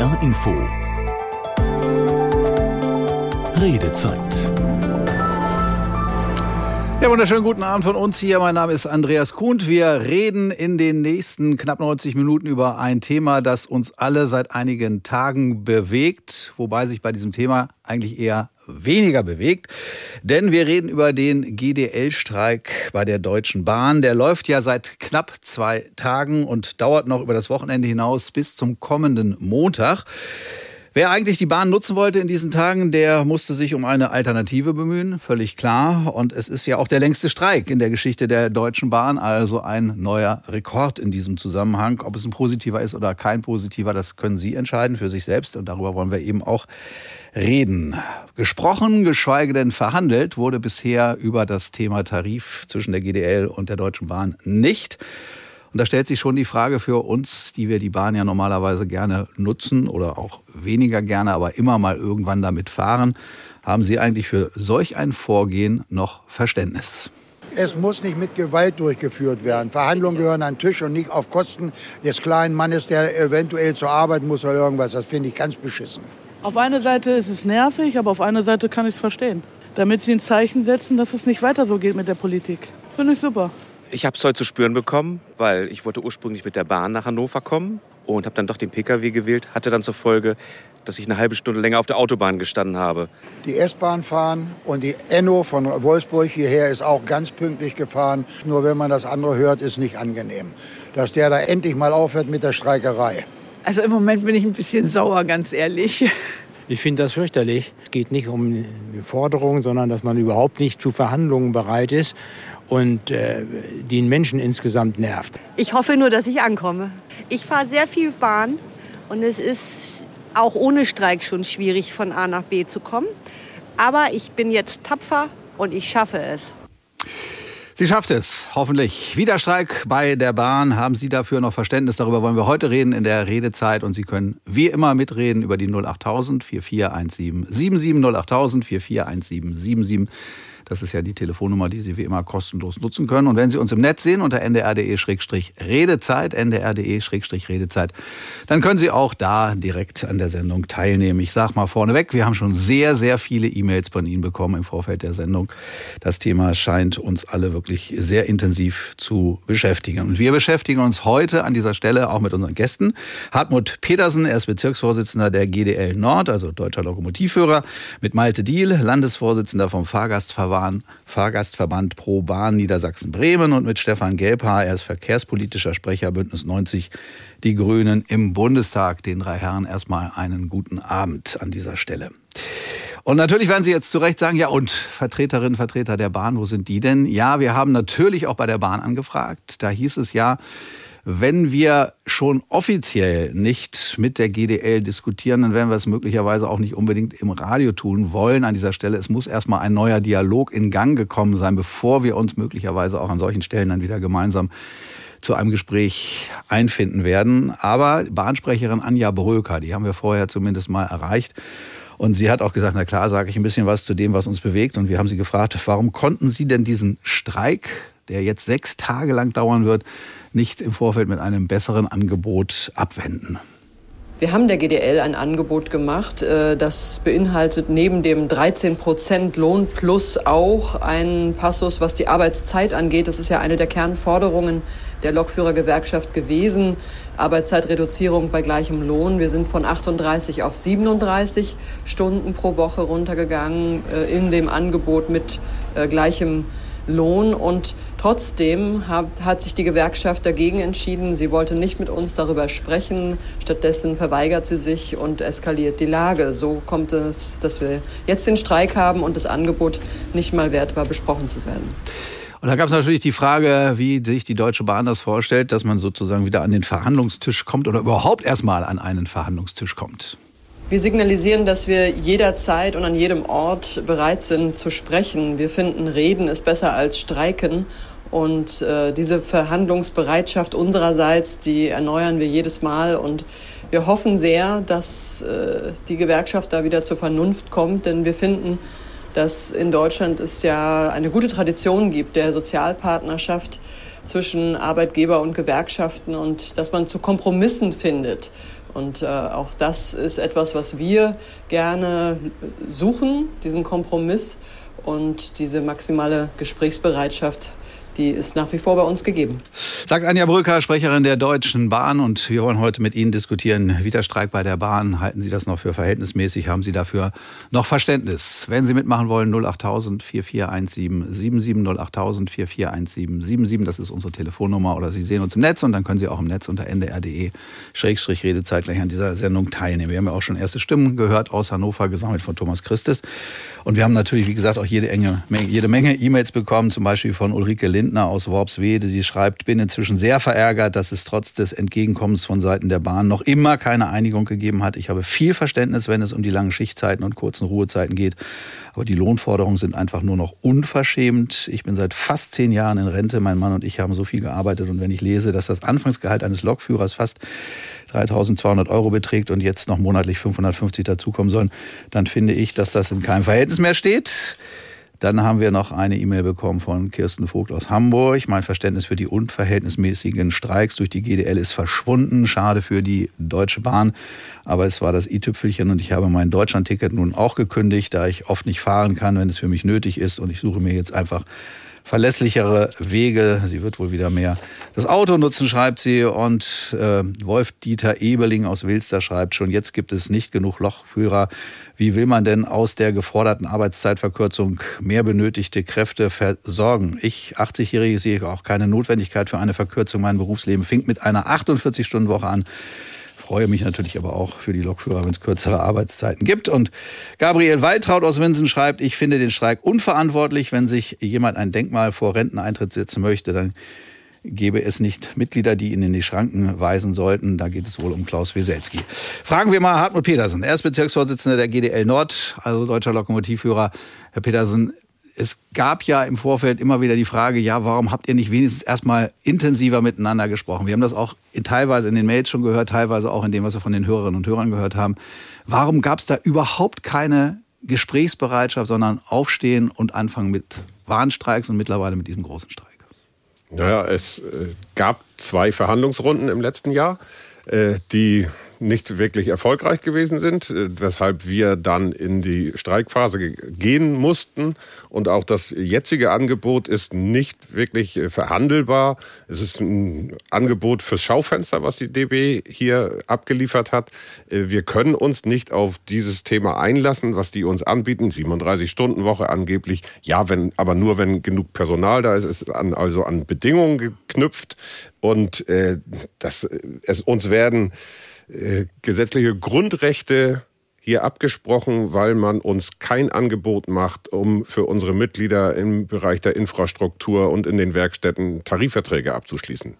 NDR Info. Redezeit ja, wunderschönen guten Abend von uns hier. Mein Name ist Andreas Kuhnt. Wir reden in den nächsten knapp 90 Minuten über ein Thema, das uns alle seit einigen Tagen bewegt, wobei sich bei diesem Thema eigentlich eher weniger bewegt. Denn wir reden über den GDL-Streik bei der Deutschen Bahn. Der läuft ja seit knapp zwei Tagen und dauert noch über das Wochenende hinaus bis zum kommenden Montag. Wer eigentlich die Bahn nutzen wollte in diesen Tagen, der musste sich um eine Alternative bemühen, völlig klar. Und es ist ja auch der längste Streik in der Geschichte der Deutschen Bahn, also ein neuer Rekord in diesem Zusammenhang. Ob es ein positiver ist oder kein positiver, das können Sie entscheiden für sich selbst. Und darüber wollen wir eben auch reden. Gesprochen, geschweige denn verhandelt, wurde bisher über das Thema Tarif zwischen der GDL und der Deutschen Bahn nicht. Und da stellt sich schon die Frage für uns, die wir die Bahn ja normalerweise gerne nutzen oder auch weniger gerne, aber immer mal irgendwann damit fahren. Haben Sie eigentlich für solch ein Vorgehen noch Verständnis? Es muss nicht mit Gewalt durchgeführt werden. Verhandlungen gehören an den Tisch und nicht auf Kosten des kleinen Mannes, der eventuell zur Arbeit muss oder irgendwas. Das finde ich ganz beschissen. Auf einer Seite ist es nervig, aber auf einer Seite kann ich es verstehen. Damit sie ein Zeichen setzen, dass es nicht weiter so geht mit der Politik. Finde ich super. Ich habe es heute zu spüren bekommen, weil ich wollte ursprünglich mit der Bahn nach Hannover kommen und habe dann doch den Pkw gewählt. Hatte dann zur Folge, dass ich eine halbe Stunde länger auf der Autobahn gestanden habe. Die S-Bahn fahren und die Enno von Wolfsburg hierher ist auch ganz pünktlich gefahren. Nur wenn man das andere hört, ist nicht angenehm. Dass der da endlich mal aufhört mit der Streikerei. Also im Moment bin ich ein bisschen sauer, ganz ehrlich. Ich finde das fürchterlich. Es geht nicht um die Forderung, sondern dass man überhaupt nicht zu Verhandlungen bereit ist und äh, den Menschen insgesamt nervt. Ich hoffe nur, dass ich ankomme. Ich fahre sehr viel Bahn und es ist auch ohne Streik schon schwierig, von A nach B zu kommen. Aber ich bin jetzt tapfer und ich schaffe es. Sie schafft es, hoffentlich. Widerstreik bei der Bahn. Haben Sie dafür noch Verständnis? Darüber wollen wir heute reden in der Redezeit. Und Sie können wie immer mitreden über die 08000 4417 77 08000 4417 77. Das ist ja die Telefonnummer, die Sie wie immer kostenlos nutzen können. Und wenn Sie uns im Netz sehen unter ndr.de-redezeit, ndr.de-redezeit, dann können Sie auch da direkt an der Sendung teilnehmen. Ich sage mal vorneweg, wir haben schon sehr, sehr viele E-Mails von Ihnen bekommen im Vorfeld der Sendung. Das Thema scheint uns alle wirklich sehr intensiv zu beschäftigen. Und wir beschäftigen uns heute an dieser Stelle auch mit unseren Gästen. Hartmut Petersen, er ist Bezirksvorsitzender der GDL Nord, also Deutscher Lokomotivführer, mit Malte Diel, Landesvorsitzender vom Fahrgastverband Bahn, Fahrgastverband Pro Bahn Niedersachsen-Bremen und mit Stefan Gelbhaar, er ist verkehrspolitischer Sprecher Bündnis 90 Die Grünen im Bundestag. Den drei Herren erstmal einen guten Abend an dieser Stelle. Und natürlich werden Sie jetzt zu Recht sagen, ja und Vertreterinnen, Vertreter der Bahn, wo sind die denn? Ja, wir haben natürlich auch bei der Bahn angefragt. Da hieß es ja, wenn wir schon offiziell nicht mit der GDL diskutieren, dann werden wir es möglicherweise auch nicht unbedingt im Radio tun wollen an dieser Stelle. Es muss erstmal ein neuer Dialog in Gang gekommen sein, bevor wir uns möglicherweise auch an solchen Stellen dann wieder gemeinsam zu einem Gespräch einfinden werden. Aber Bahnsprecherin Anja Bröker, die haben wir vorher zumindest mal erreicht. Und sie hat auch gesagt, na klar, sage ich ein bisschen was zu dem, was uns bewegt. Und wir haben sie gefragt, warum konnten Sie denn diesen Streik, der jetzt sechs Tage lang dauern wird, nicht im Vorfeld mit einem besseren Angebot abwenden. Wir haben der GDL ein Angebot gemacht, äh, das beinhaltet neben dem 13 Prozent Lohn plus auch einen Passus, was die Arbeitszeit angeht. Das ist ja eine der Kernforderungen der Lokführergewerkschaft gewesen. Arbeitszeitreduzierung bei gleichem Lohn. Wir sind von 38 auf 37 Stunden pro Woche runtergegangen äh, in dem Angebot mit äh, gleichem Lohn. Und trotzdem hat, hat sich die Gewerkschaft dagegen entschieden. Sie wollte nicht mit uns darüber sprechen. Stattdessen verweigert sie sich und eskaliert die Lage. So kommt es, dass wir jetzt den Streik haben und das Angebot nicht mal wert war, besprochen zu werden. Und da gab es natürlich die Frage, wie sich die Deutsche Bahn das vorstellt, dass man sozusagen wieder an den Verhandlungstisch kommt oder überhaupt erstmal an einen Verhandlungstisch kommt. Wir signalisieren, dass wir jederzeit und an jedem Ort bereit sind zu sprechen. Wir finden, Reden ist besser als Streiken. Und äh, diese Verhandlungsbereitschaft unsererseits, die erneuern wir jedes Mal. Und wir hoffen sehr, dass äh, die Gewerkschaft da wieder zur Vernunft kommt. Denn wir finden, dass in Deutschland es ja eine gute Tradition gibt der Sozialpartnerschaft zwischen Arbeitgeber und Gewerkschaften und dass man zu Kompromissen findet Und äh, auch das ist etwas, was wir gerne suchen, diesen Kompromiss und diese maximale Gesprächsbereitschaft die ist nach wie vor bei uns gegeben. Sagt Anja Brücker, Sprecherin der Deutschen Bahn. Und wir wollen heute mit Ihnen diskutieren. Widerstreik bei der Bahn. Halten Sie das noch für verhältnismäßig? Haben Sie dafür noch Verständnis? Wenn Sie mitmachen wollen, 08000 4417 77 08000 4417 77. Das ist unsere Telefonnummer. Oder Sie sehen uns im Netz und dann können Sie auch im Netz unter ndr.de-redezeit gleich an dieser Sendung teilnehmen. Wir haben ja auch schon erste Stimmen gehört aus Hannover, gesammelt von Thomas Christus. Und wir haben natürlich, wie gesagt, auch jede, enge, jede Menge E-Mails bekommen, zum Beispiel von Ulrike Lindner aus Worpswede. Sie schreibt, bin inzwischen sehr verärgert, dass es trotz des Entgegenkommens von Seiten der Bahn noch immer keine Einigung gegeben hat. Ich habe viel Verständnis, wenn es um die langen Schichtzeiten und kurzen Ruhezeiten geht. Aber die Lohnforderungen sind einfach nur noch unverschämt. Ich bin seit fast zehn Jahren in Rente. Mein Mann und ich haben so viel gearbeitet. Und wenn ich lese, dass das Anfangsgehalt eines Lokführers fast 3200 Euro beträgt und jetzt noch monatlich 550 dazukommen sollen, dann finde ich, dass das in keinem Verhältnis mehr steht. Dann haben wir noch eine E-Mail bekommen von Kirsten Vogt aus Hamburg. Mein Verständnis für die unverhältnismäßigen Streiks durch die GDL ist verschwunden. Schade für die Deutsche Bahn. Aber es war das i-Tüpfelchen und ich habe mein Deutschlandticket nun auch gekündigt, da ich oft nicht fahren kann, wenn es für mich nötig ist. Und ich suche mir jetzt einfach verlässlichere Wege. Sie wird wohl wieder mehr das Auto nutzen, schreibt sie. Und äh, Wolf-Dieter Ebeling aus Wilster schreibt schon, jetzt gibt es nicht genug Lochführer. Wie will man denn aus der geforderten Arbeitszeitverkürzung mehr benötigte Kräfte versorgen? Ich, 80-Jährige, sehe auch keine Notwendigkeit für eine Verkürzung. Mein Berufsleben fing mit einer 48-Stunden-Woche an freue mich natürlich aber auch für die Lokführer, wenn es kürzere Arbeitszeiten gibt. Und Gabriel Waltraud aus Winsen schreibt, ich finde den Streik unverantwortlich. Wenn sich jemand ein Denkmal vor Renteneintritt setzen möchte, dann gäbe es nicht Mitglieder, die ihn in die Schranken weisen sollten. Da geht es wohl um Klaus Weselski. Fragen wir mal Hartmut Petersen. Er ist Bezirksvorsitzender der GDL Nord, also deutscher Lokomotivführer. Herr Petersen, es gab ja im Vorfeld immer wieder die Frage, ja, warum habt ihr nicht wenigstens erstmal intensiver miteinander gesprochen? Wir haben das auch in, teilweise in den Mails schon gehört, teilweise auch in dem, was wir von den Hörerinnen und Hörern gehört haben. Warum gab es da überhaupt keine Gesprächsbereitschaft, sondern Aufstehen und Anfangen mit Warnstreiks und mittlerweile mit diesem großen Streik? Naja, es äh, gab zwei Verhandlungsrunden im letzten Jahr, äh, die nicht wirklich erfolgreich gewesen sind, äh, weshalb wir dann in die Streikphase gehen mussten. Und auch das jetzige Angebot ist nicht wirklich äh, verhandelbar. Es ist ein Angebot fürs Schaufenster, was die DB hier abgeliefert hat. Äh, wir können uns nicht auf dieses Thema einlassen, was die uns anbieten. 37-Stunden-Woche angeblich. Ja, wenn, aber nur wenn genug Personal da ist. Ist an, also an Bedingungen geknüpft. Und äh, das, es, uns werden äh, gesetzliche Grundrechte hier abgesprochen, weil man uns kein Angebot macht, um für unsere Mitglieder im Bereich der Infrastruktur und in den Werkstätten Tarifverträge abzuschließen.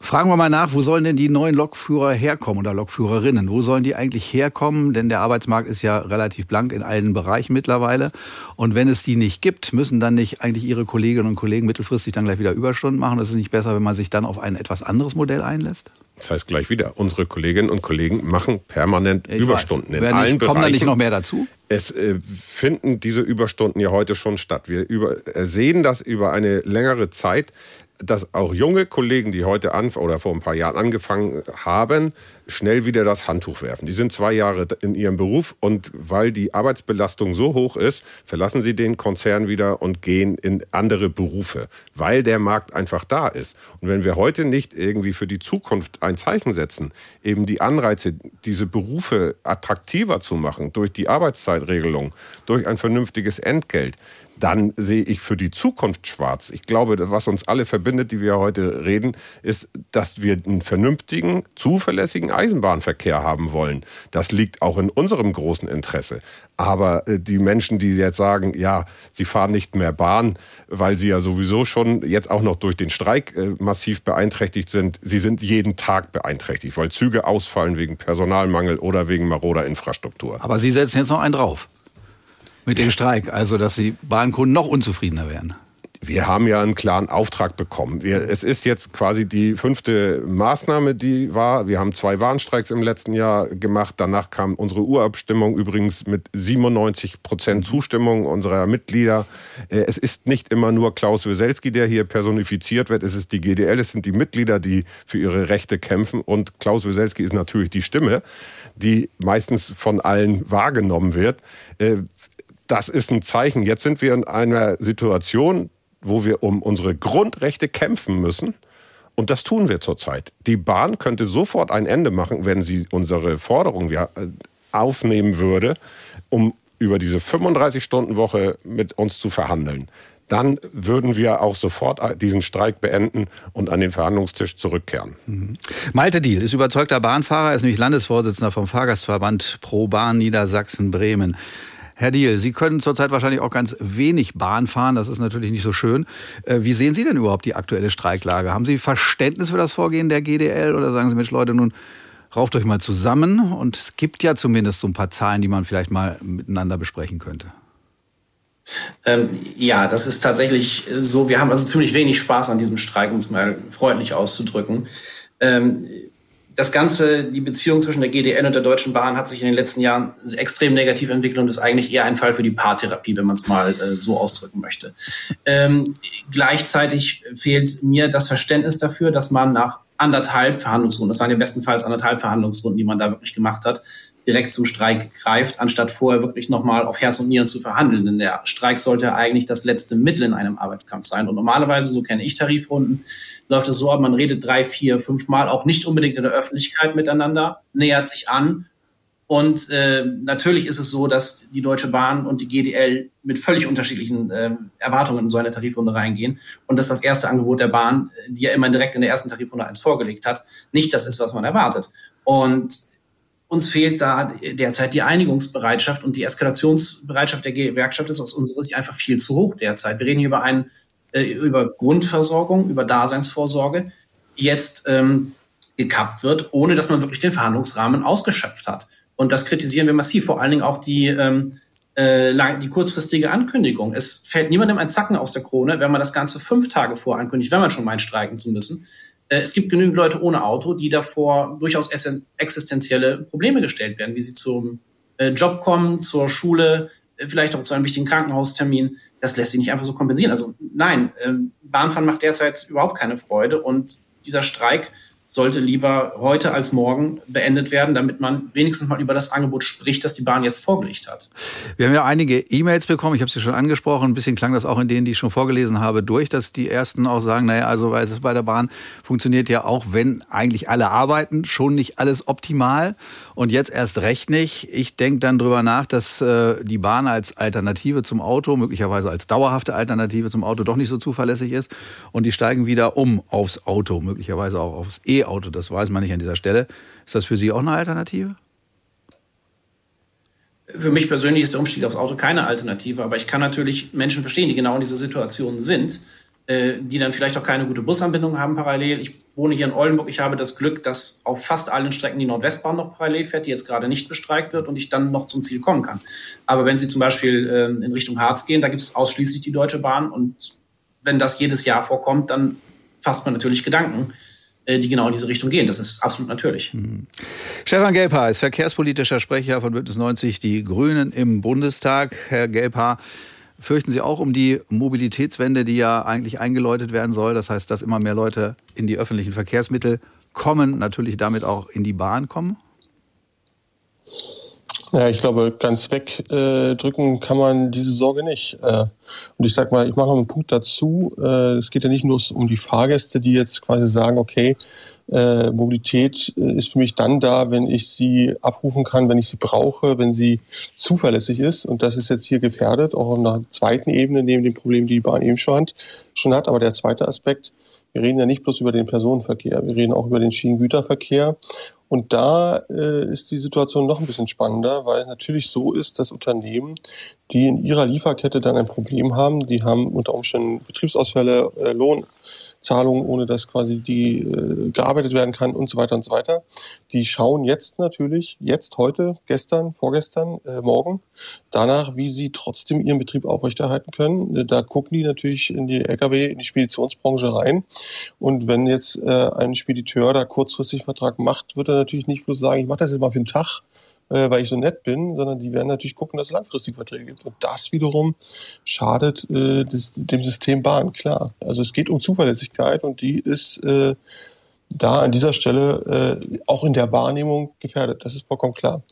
Fragen wir mal nach, wo sollen denn die neuen Lokführer herkommen oder Lokführerinnen? Wo sollen die eigentlich herkommen? Denn der Arbeitsmarkt ist ja relativ blank in allen Bereichen mittlerweile. Und wenn es die nicht gibt, müssen dann nicht eigentlich ihre Kolleginnen und Kollegen mittelfristig dann gleich wieder Überstunden machen? Das ist nicht besser, wenn man sich dann auf ein etwas anderes Modell einlässt? Das heißt gleich wieder, unsere Kolleginnen und Kollegen machen permanent ich Überstunden weiß. in allen nicht, Bereichen. Kommen da nicht noch mehr dazu? Es äh, finden diese Überstunden ja heute schon statt. Wir über, äh, sehen das über eine längere Zeit dass auch junge Kollegen, die heute an oder vor ein paar Jahren angefangen haben, schnell wieder das Handtuch werfen. Die sind zwei Jahre in ihrem Beruf und weil die Arbeitsbelastung so hoch ist, verlassen sie den Konzern wieder und gehen in andere Berufe, weil der Markt einfach da ist. Und wenn wir heute nicht irgendwie für die Zukunft ein Zeichen setzen, eben die Anreize, diese Berufe attraktiver zu machen durch die Arbeitszeitregelung, durch ein vernünftiges Entgelt, dann sehe ich für die Zukunft schwarz. Ich glaube, was uns alle verbindet, die wir heute reden, ist, dass wir einen vernünftigen, zuverlässigen Eisenbahnverkehr haben wollen. Das liegt auch in unserem großen Interesse. Aber äh, die Menschen, die jetzt sagen, ja, sie fahren nicht mehr Bahn, weil sie ja sowieso schon jetzt auch noch durch den Streik äh, massiv beeinträchtigt sind, sie sind jeden Tag beeinträchtigt, weil Züge ausfallen wegen Personalmangel oder wegen maroder Infrastruktur. Aber Sie setzen jetzt noch einen drauf mit dem Streik, also dass die Bahnkunden noch unzufriedener werden. Wir haben ja einen klaren Auftrag bekommen. Wir, es ist jetzt quasi die fünfte Maßnahme, die war. Wir haben zwei Warnstreiks im letzten Jahr gemacht. Danach kam unsere Urabstimmung übrigens mit 97 Prozent Zustimmung unserer Mitglieder. Äh, es ist nicht immer nur Klaus Weselski, der hier personifiziert wird. Es ist die GDL, es sind die Mitglieder, die für ihre Rechte kämpfen. Und Klaus Weselski ist natürlich die Stimme, die meistens von allen wahrgenommen wird. Äh, das ist ein Zeichen. Jetzt sind wir in einer Situation, wo wir um unsere Grundrechte kämpfen müssen. Und das tun wir zurzeit. Die Bahn könnte sofort ein Ende machen, wenn sie unsere Forderung äh, aufnehmen würde, um über diese 35-Stunden-Woche mit uns zu verhandeln. Dann würden wir auch sofort diesen Streik beenden und an den Verhandlungstisch zurückkehren. Mhm. Malte Diel ist überzeugter Bahnfahrer, ist nämlich Landesvorsitzender vom Fahrgastverband Pro Bahn Niedersachsen-Bremen. Herr Diel, Sie können zurzeit wahrscheinlich auch ganz wenig Bahn fahren. Das ist natürlich nicht so schön. Äh, wie sehen Sie denn überhaupt die aktuelle Streiklage? Haben Sie Verständnis für das Vorgehen der GDL oder sagen Sie, Mensch, Leute, nun rauft euch mal zusammen? Und es gibt ja zumindest so ein paar Zahlen, die man vielleicht mal miteinander besprechen könnte. Ähm, ja, das ist tatsächlich so. Wir haben also ziemlich wenig Spaß an diesem Streik, um es mal freundlich auszudrücken. Ähm, das Ganze, die Beziehung zwischen der GDL und der Deutschen Bahn hat sich in den letzten Jahren extrem negativ entwickelt und ist eigentlich eher ein Fall für die Paartherapie, wenn man es mal äh, so ausdrücken möchte. Ähm, gleichzeitig fehlt mir das Verständnis dafür, dass man nach anderthalb Verhandlungsrunden, das waren ja bestenfalls anderthalb Verhandlungsrunden, die man da wirklich gemacht hat, direkt zum Streik greift, anstatt vorher wirklich nochmal auf Herz und Nieren zu verhandeln. Denn der Streik sollte eigentlich das letzte Mittel in einem Arbeitskampf sein. Und normalerweise, so kenne ich Tarifrunden, läuft es so ab, man redet drei, vier, fünf Mal, auch nicht unbedingt in der Öffentlichkeit miteinander, nähert sich an. Und äh, natürlich ist es so, dass die Deutsche Bahn und die GDL mit völlig unterschiedlichen äh, Erwartungen in so eine Tarifrunde reingehen. Und dass das erste Angebot der Bahn, die ja immer direkt in der ersten Tarifrunde eins vorgelegt hat, nicht das ist, was man erwartet. Und uns fehlt da derzeit die Einigungsbereitschaft und die Eskalationsbereitschaft der Gewerkschaft ist aus unserer Sicht einfach viel zu hoch derzeit. Wir reden hier über einen äh, über Grundversorgung, über Daseinsvorsorge, die jetzt ähm, gekappt wird, ohne dass man wirklich den Verhandlungsrahmen ausgeschöpft hat. Und das kritisieren wir massiv, vor allen Dingen auch die, ähm, äh, die kurzfristige Ankündigung. Es fällt niemandem ein Zacken aus der Krone, wenn man das Ganze fünf Tage vorankündigt, wenn man schon meint, streiken zu müssen. Äh, es gibt genügend Leute ohne Auto, die davor durchaus existenzielle Probleme gestellt werden, wie sie zum äh, Job kommen, zur Schule, äh, vielleicht auch zu einem wichtigen Krankenhaustermin das lässt sich nicht einfach so kompensieren. Also nein, ähm, Bahnfahren macht derzeit überhaupt keine Freude und dieser Streik sollte lieber heute als morgen beendet werden, damit man wenigstens mal über das Angebot spricht, das die Bahn jetzt vorgelegt hat. Wir haben ja einige E-Mails bekommen, ich habe sie schon angesprochen, ein bisschen klang das auch in denen, die ich schon vorgelesen habe, durch, dass die ersten auch sagen, naja, also bei der Bahn funktioniert ja auch, wenn eigentlich alle arbeiten, schon nicht alles optimal. Und jetzt erst recht nicht. Ich denke dann drüber nach, dass äh, die Bahn als Alternative zum Auto, möglicherweise als dauerhafte Alternative zum Auto doch nicht so zuverlässig ist. Und die steigen wieder um aufs Auto, möglicherweise auch aufs E E-Auto, das weiß man nicht an dieser Stelle. Ist das für Sie auch eine Alternative? Für mich persönlich ist der Umstieg aufs Auto keine Alternative, aber ich kann natürlich Menschen verstehen, die genau in dieser Situation sind, äh, die dann vielleicht auch keine gute Busanbindung haben parallel. Ich wohne hier in Oldenburg. Ich habe das Glück, dass auf fast allen Strecken die Nordwestbahn noch parallel fährt, die jetzt gerade nicht bestreikt wird und ich dann noch zum Ziel kommen kann. Aber wenn Sie zum Beispiel ähm, in Richtung Harz gehen, da gibt es ausschließlich die Deutsche Bahn und wenn das jedes Jahr vorkommt, dann fasst man natürlich Gedanken. Äh, die genau in diese Richtung gehen. Das ist absolut natürlich. Mhm. Stefan Gelbhaar ist verkehrspolitischer Sprecher von Bündnis 90 Die Grünen im Bundestag. Herr Gelbhaar, fürchten Sie auch um die Mobilitätswende, die ja eigentlich eingeläutet werden soll? Das heißt, dass immer mehr Leute in die öffentlichen Verkehrsmittel kommen, natürlich damit auch in die Bahn kommen? Ja, ich glaube, ganz wegdrücken äh, kann man diese Sorge nicht. Äh, und ich sag mal, ich mache einen Punkt dazu. Äh, es geht ja nicht nur um die Fahrgäste, die jetzt quasi sagen, okay, äh, Mobilität äh, ist für mich dann da, wenn ich sie abrufen kann, wenn ich sie brauche, wenn sie zuverlässig ist. Und das ist jetzt hier gefährdet, auch auf einer zweiten Ebene, neben dem Problem, die die Bahn eben schon hat. Schon hat. Aber der zweite Aspekt, wir reden ja nicht bloß über den Personenverkehr, wir reden auch über den Schienengüterverkehr. Und da äh, ist die Situation noch ein bisschen spannender, weil natürlich so ist, dass Unternehmen, die in ihrer Lieferkette dann ein Problem haben, die haben unter Umständen Betriebsausfälle, äh, Lohn, Zahlungen, ohne dass quasi die äh, gearbeitet werden kann und so weiter und so weiter. Die schauen jetzt natürlich, jetzt, heute, gestern, vorgestern, äh, morgen, danach, wie sie trotzdem ihren Betrieb aufrechterhalten können. Äh, da gucken die natürlich in die Lkw, in die Speditionsbranche rein. Und wenn jetzt äh, ein Spediteur da kurzfristig Vertrag macht, wird er natürlich nicht bloß sagen, ich mache das jetzt mal für einen Tag, äh, weil ich so nett bin, sondern die werden natürlich gucken, dass es langfristige Verträge gibt. Und das wiederum schadet äh, des, dem System Bahn, klar. Also es geht um Zuverlässigkeit und die ist äh, da an dieser Stelle äh, auch in der Wahrnehmung gefährdet. Das ist vollkommen klar.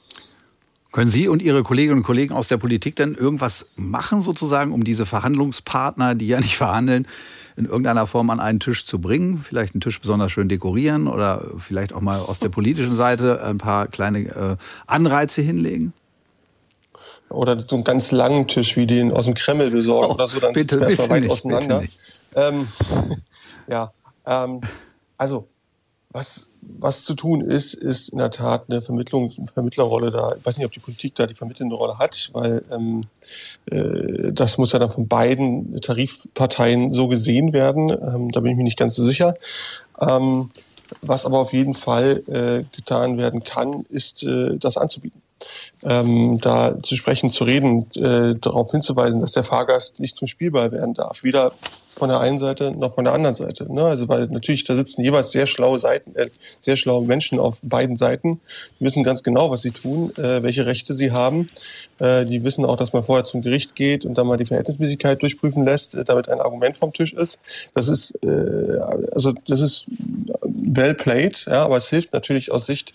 Können Sie und Ihre Kolleginnen und Kollegen aus der Politik denn irgendwas machen, sozusagen, um diese Verhandlungspartner, die ja nicht verhandeln, in irgendeiner Form an einen Tisch zu bringen? Vielleicht einen Tisch besonders schön dekorieren oder vielleicht auch mal aus der politischen Seite ein paar kleine äh, Anreize hinlegen? Oder so einen ganz langen Tisch wie den aus dem Kreml besorgen oh, oder so, dann bitte, bitte weit nicht, auseinander. Ähm, ja, ähm, also was, was zu tun ist, ist in der Tat eine Vermittlung, Vermittlerrolle da. Ich weiß nicht, ob die Politik da die vermittelnde Rolle hat, weil ähm, äh, das muss ja dann von beiden Tarifparteien so gesehen werden. Ähm, da bin ich mir nicht ganz so sicher. Ähm, was aber auf jeden Fall äh, getan werden kann, ist, äh, das anzubieten. Ähm, da zu sprechen, zu reden, äh, darauf hinzuweisen, dass der Fahrgast nicht zum Spielball werden darf. Weder von der einen Seite noch von der anderen Seite. Ne? Also weil natürlich da sitzen jeweils sehr schlaue Seiten, äh, sehr schlaue Menschen auf beiden Seiten. Die wissen ganz genau, was sie tun, äh, welche Rechte sie haben. Äh, die wissen auch, dass man vorher zum Gericht geht und dann mal die Verhältnismäßigkeit durchprüfen lässt, äh, damit ein Argument vom Tisch ist. Das ist äh, also das ist well played, ja, aber es hilft natürlich aus Sicht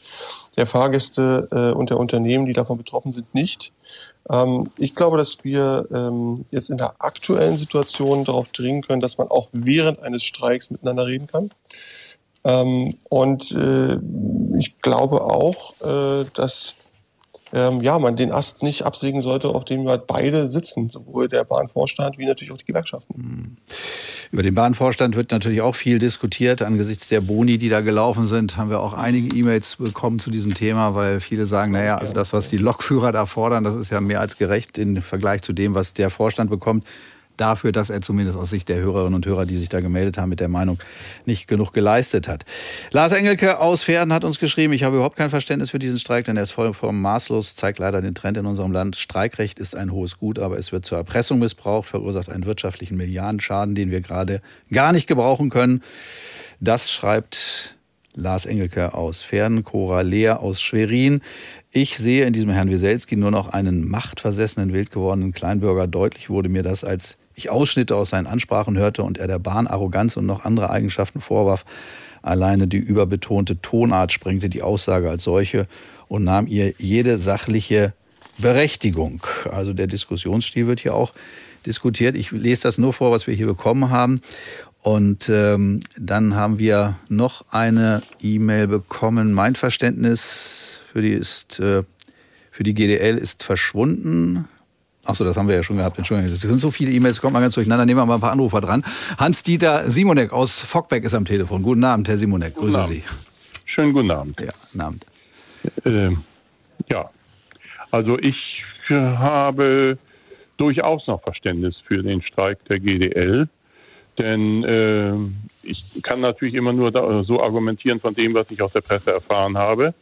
der Fahrgäste äh, und der Unternehmen, die davon betroffen sind, nicht. Ähm, ich glaube, dass wir ähm, jetzt in der aktuellen Situation darauf dringen können, dass man auch während eines Streiks miteinander reden kann. Ähm, und äh, ich glaube auch, äh, dass ähm, ja, man den Ast nicht absägen sollte, auf dem halt beide sitzen, sowohl der Bahnvorstand wie natürlich auch die Gewerkschaften. Hm. Über den Bahnvorstand wird natürlich auch viel diskutiert. Angesichts der Boni, die da gelaufen sind, haben wir auch einige E-Mails bekommen zu diesem Thema, weil viele sagen, naja, also das, was die Lokführer da fordern, das ist ja mehr als gerecht im Vergleich zu dem, was der Vorstand bekommt dafür, dass er zumindest aus Sicht der Hörerinnen und Hörer, die sich da gemeldet haben, mit der Meinung nicht genug geleistet hat. Lars Engelke aus Pferden hat uns geschrieben, ich habe überhaupt kein Verständnis für diesen Streik, denn er ist vollkommen maßlos, zeigt leider den Trend in unserem Land. Streikrecht ist ein hohes Gut, aber es wird zur Erpressung missbraucht, verursacht einen wirtschaftlichen Milliardenschaden, den wir gerade gar nicht gebrauchen können. Das schreibt Lars Engelke aus Pferden, Cora Lehr aus Schwerin. Ich sehe in diesem Herrn Wieselski nur noch einen machtversessenen, wild gewordenen Kleinbürger. Deutlich wurde mir das, als ich Ausschnitte aus seinen Ansprachen hörte und er der Bahn Arroganz und noch andere Eigenschaften vorwarf. Alleine die überbetonte Tonart sprengte die Aussage als solche und nahm ihr jede sachliche Berechtigung. Also der Diskussionsstil wird hier auch diskutiert. Ich lese das nur vor, was wir hier bekommen haben. Und ähm, dann haben wir noch eine E-Mail bekommen. Mein Verständnis für die ist äh, für die GDL ist verschwunden. Achso, das haben wir ja schon gehabt. Entschuldigung. Es sind so viele E-Mails, kommt mal ganz durcheinander. Nehmen wir mal ein paar Anrufer dran. Hans-Dieter Simonek aus Fockbeck ist am Telefon. Guten Abend, Herr Simonek. Grüße guten Sie. Schönen guten Abend. Ja, guten Abend. Äh, ja, also ich habe durchaus noch Verständnis für den Streik der GDL. Denn äh, ich kann natürlich immer nur da, so argumentieren von dem, was ich aus der Presse erfahren habe.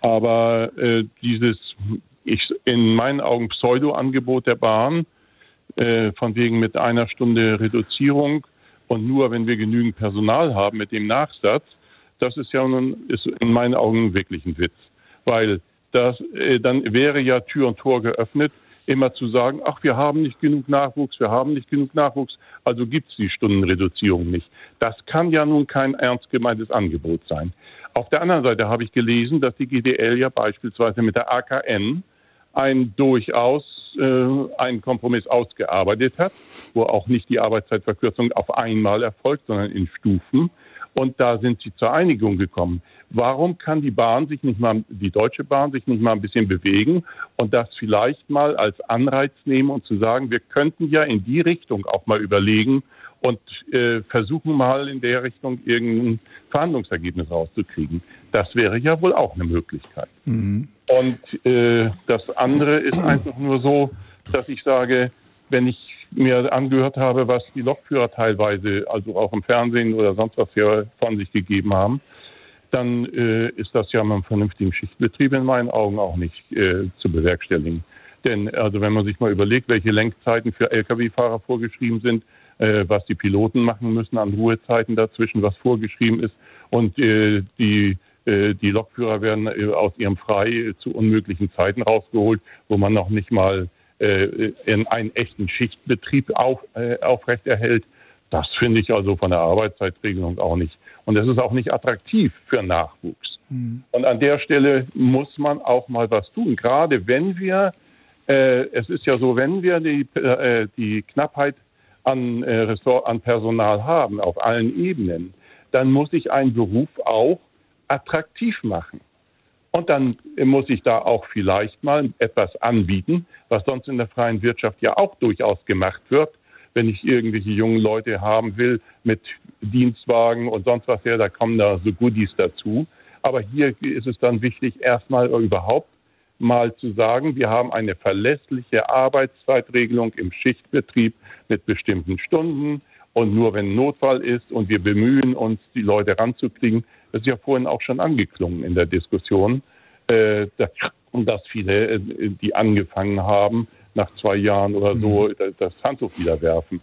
Aber äh, dieses ich, in meinen Augen Pseudo-Angebot der Bahn, äh, von wegen mit einer Stunde Reduzierung und nur wenn wir genügend Personal haben mit dem Nachsatz, das ist ja nun ist in meinen Augen wirklich ein Witz. Weil das, äh, dann wäre ja Tür und Tor geöffnet, immer zu sagen, ach, wir haben nicht genug Nachwuchs, wir haben nicht genug Nachwuchs, also gibt es die Stundenreduzierung nicht. Das kann ja nun kein ernst gemeintes Angebot sein. Auf der anderen Seite habe ich gelesen, dass die GDL ja beispielsweise mit der AKN ein durchaus äh, einen Kompromiss ausgearbeitet hat, wo auch nicht die Arbeitszeitverkürzung auf einmal erfolgt, sondern in Stufen. Und da sind sie zur Einigung gekommen. Warum kann die Bahn sich nicht mal, die Deutsche Bahn sich nicht mal ein bisschen bewegen und das vielleicht mal als Anreiz nehmen und zu sagen, wir könnten ja in die Richtung auch mal überlegen und äh, versuchen mal in der Richtung irgendein Verhandlungsergebnis rauszukriegen. Das wäre ja wohl auch eine Möglichkeit. Mhm. Und äh, das andere ist einfach nur so, dass ich sage, wenn ich mir angehört habe, was die Lokführer teilweise, also auch im Fernsehen oder sonst was hier von sich gegeben haben, dann äh, ist das ja mit einem vernünftigen Schichtbetrieb in meinen Augen auch nicht äh, zu bewerkstelligen. Denn also wenn man sich mal überlegt, welche Lenkzeiten für Lkw-Fahrer vorgeschrieben sind, äh, was die Piloten machen müssen an Ruhezeiten dazwischen, was vorgeschrieben ist und äh, die die Lokführer werden äh, aus ihrem Frei zu unmöglichen Zeiten rausgeholt, wo man noch nicht mal äh, in einen echten Schichtbetrieb auf, äh, aufrechterhält. Das finde ich also von der Arbeitszeitregelung auch nicht. Und es ist auch nicht attraktiv für Nachwuchs. Mhm. Und an der Stelle muss man auch mal was tun. Gerade wenn wir, äh, es ist ja so, wenn wir die, äh, die Knappheit an, äh, Ressort, an Personal haben, auf allen Ebenen, dann muss ich einen Beruf auch attraktiv machen. Und dann muss ich da auch vielleicht mal etwas anbieten, was sonst in der freien Wirtschaft ja auch durchaus gemacht wird. Wenn ich irgendwelche jungen Leute haben will mit Dienstwagen und sonst was her, da kommen da so Goodies dazu. Aber hier ist es dann wichtig, erstmal überhaupt mal zu sagen, wir haben eine verlässliche Arbeitszeitregelung im Schichtbetrieb mit bestimmten Stunden und nur wenn Notfall ist und wir bemühen uns, die Leute ranzukriegen, das ist ja vorhin auch schon angeklungen in der Diskussion, äh, dass, dass viele, äh, die angefangen haben, nach zwei Jahren oder so mhm. das Handtuch wieder werfen.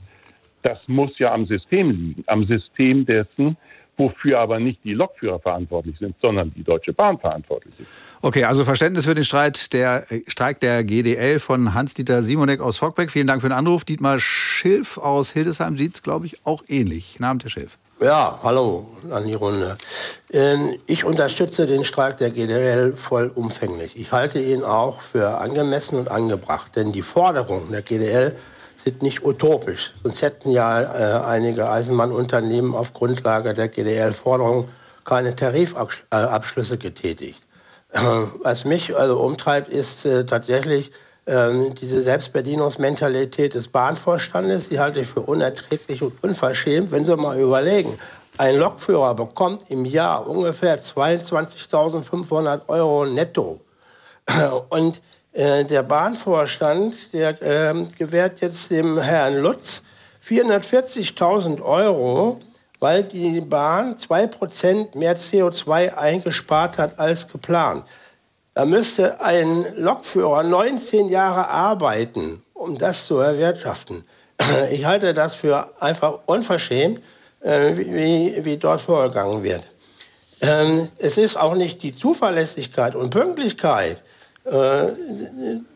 Das muss ja am System liegen, am System dessen, wofür aber nicht die Lokführer verantwortlich sind, sondern die Deutsche Bahn verantwortlich ist. Okay, also Verständnis für den Streit der, äh, Streik der GDL von Hans-Dieter Simonek aus Fogbeck. Vielen Dank für den Anruf. Dietmar Schilf aus Hildesheim sieht es, glaube ich, auch ähnlich. Namen Herr Schilf. Ja, hallo an die Runde. Ähm, ich unterstütze den Streik der GDL vollumfänglich. Ich halte ihn auch für angemessen und angebracht, denn die Forderungen der GDL sind nicht utopisch. Sonst hätten ja äh, einige Eisenbahnunternehmen auf Grundlage der GDL-Forderungen keine Tarifabschlüsse getätigt. Äh, was mich also umtreibt, ist äh, tatsächlich ähm, diese Selbstbedienungsmentalität des Bahnvorstandes, die halte ich für unerträglich und unverschämt. Wenn Sie mal überlegen, ein Lokführer bekommt im Jahr ungefähr 22.500 Euro netto. Und äh, der Bahnvorstand, der äh, gewährt jetzt dem Herrn Lutz 440.000 Euro, weil die Bahn 2% mehr CO2 eingespart hat als geplant. Da müsste ein Lokführer 19 Jahre arbeiten, um das zu erwirtschaften. Ich halte das für einfach unverschämt, äh, wie, wie dort vorgegangen wird. Ähm, es ist auch nicht die Zuverlässigkeit und Pünktlichkeit äh,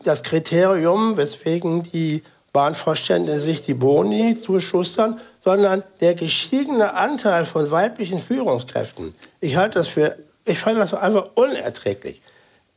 das Kriterium, weswegen die Bahnvorstände sich die Boni zuschustern, sondern der gestiegene Anteil von weiblichen Führungskräften. Ich halte das für, ich fand das einfach unerträglich.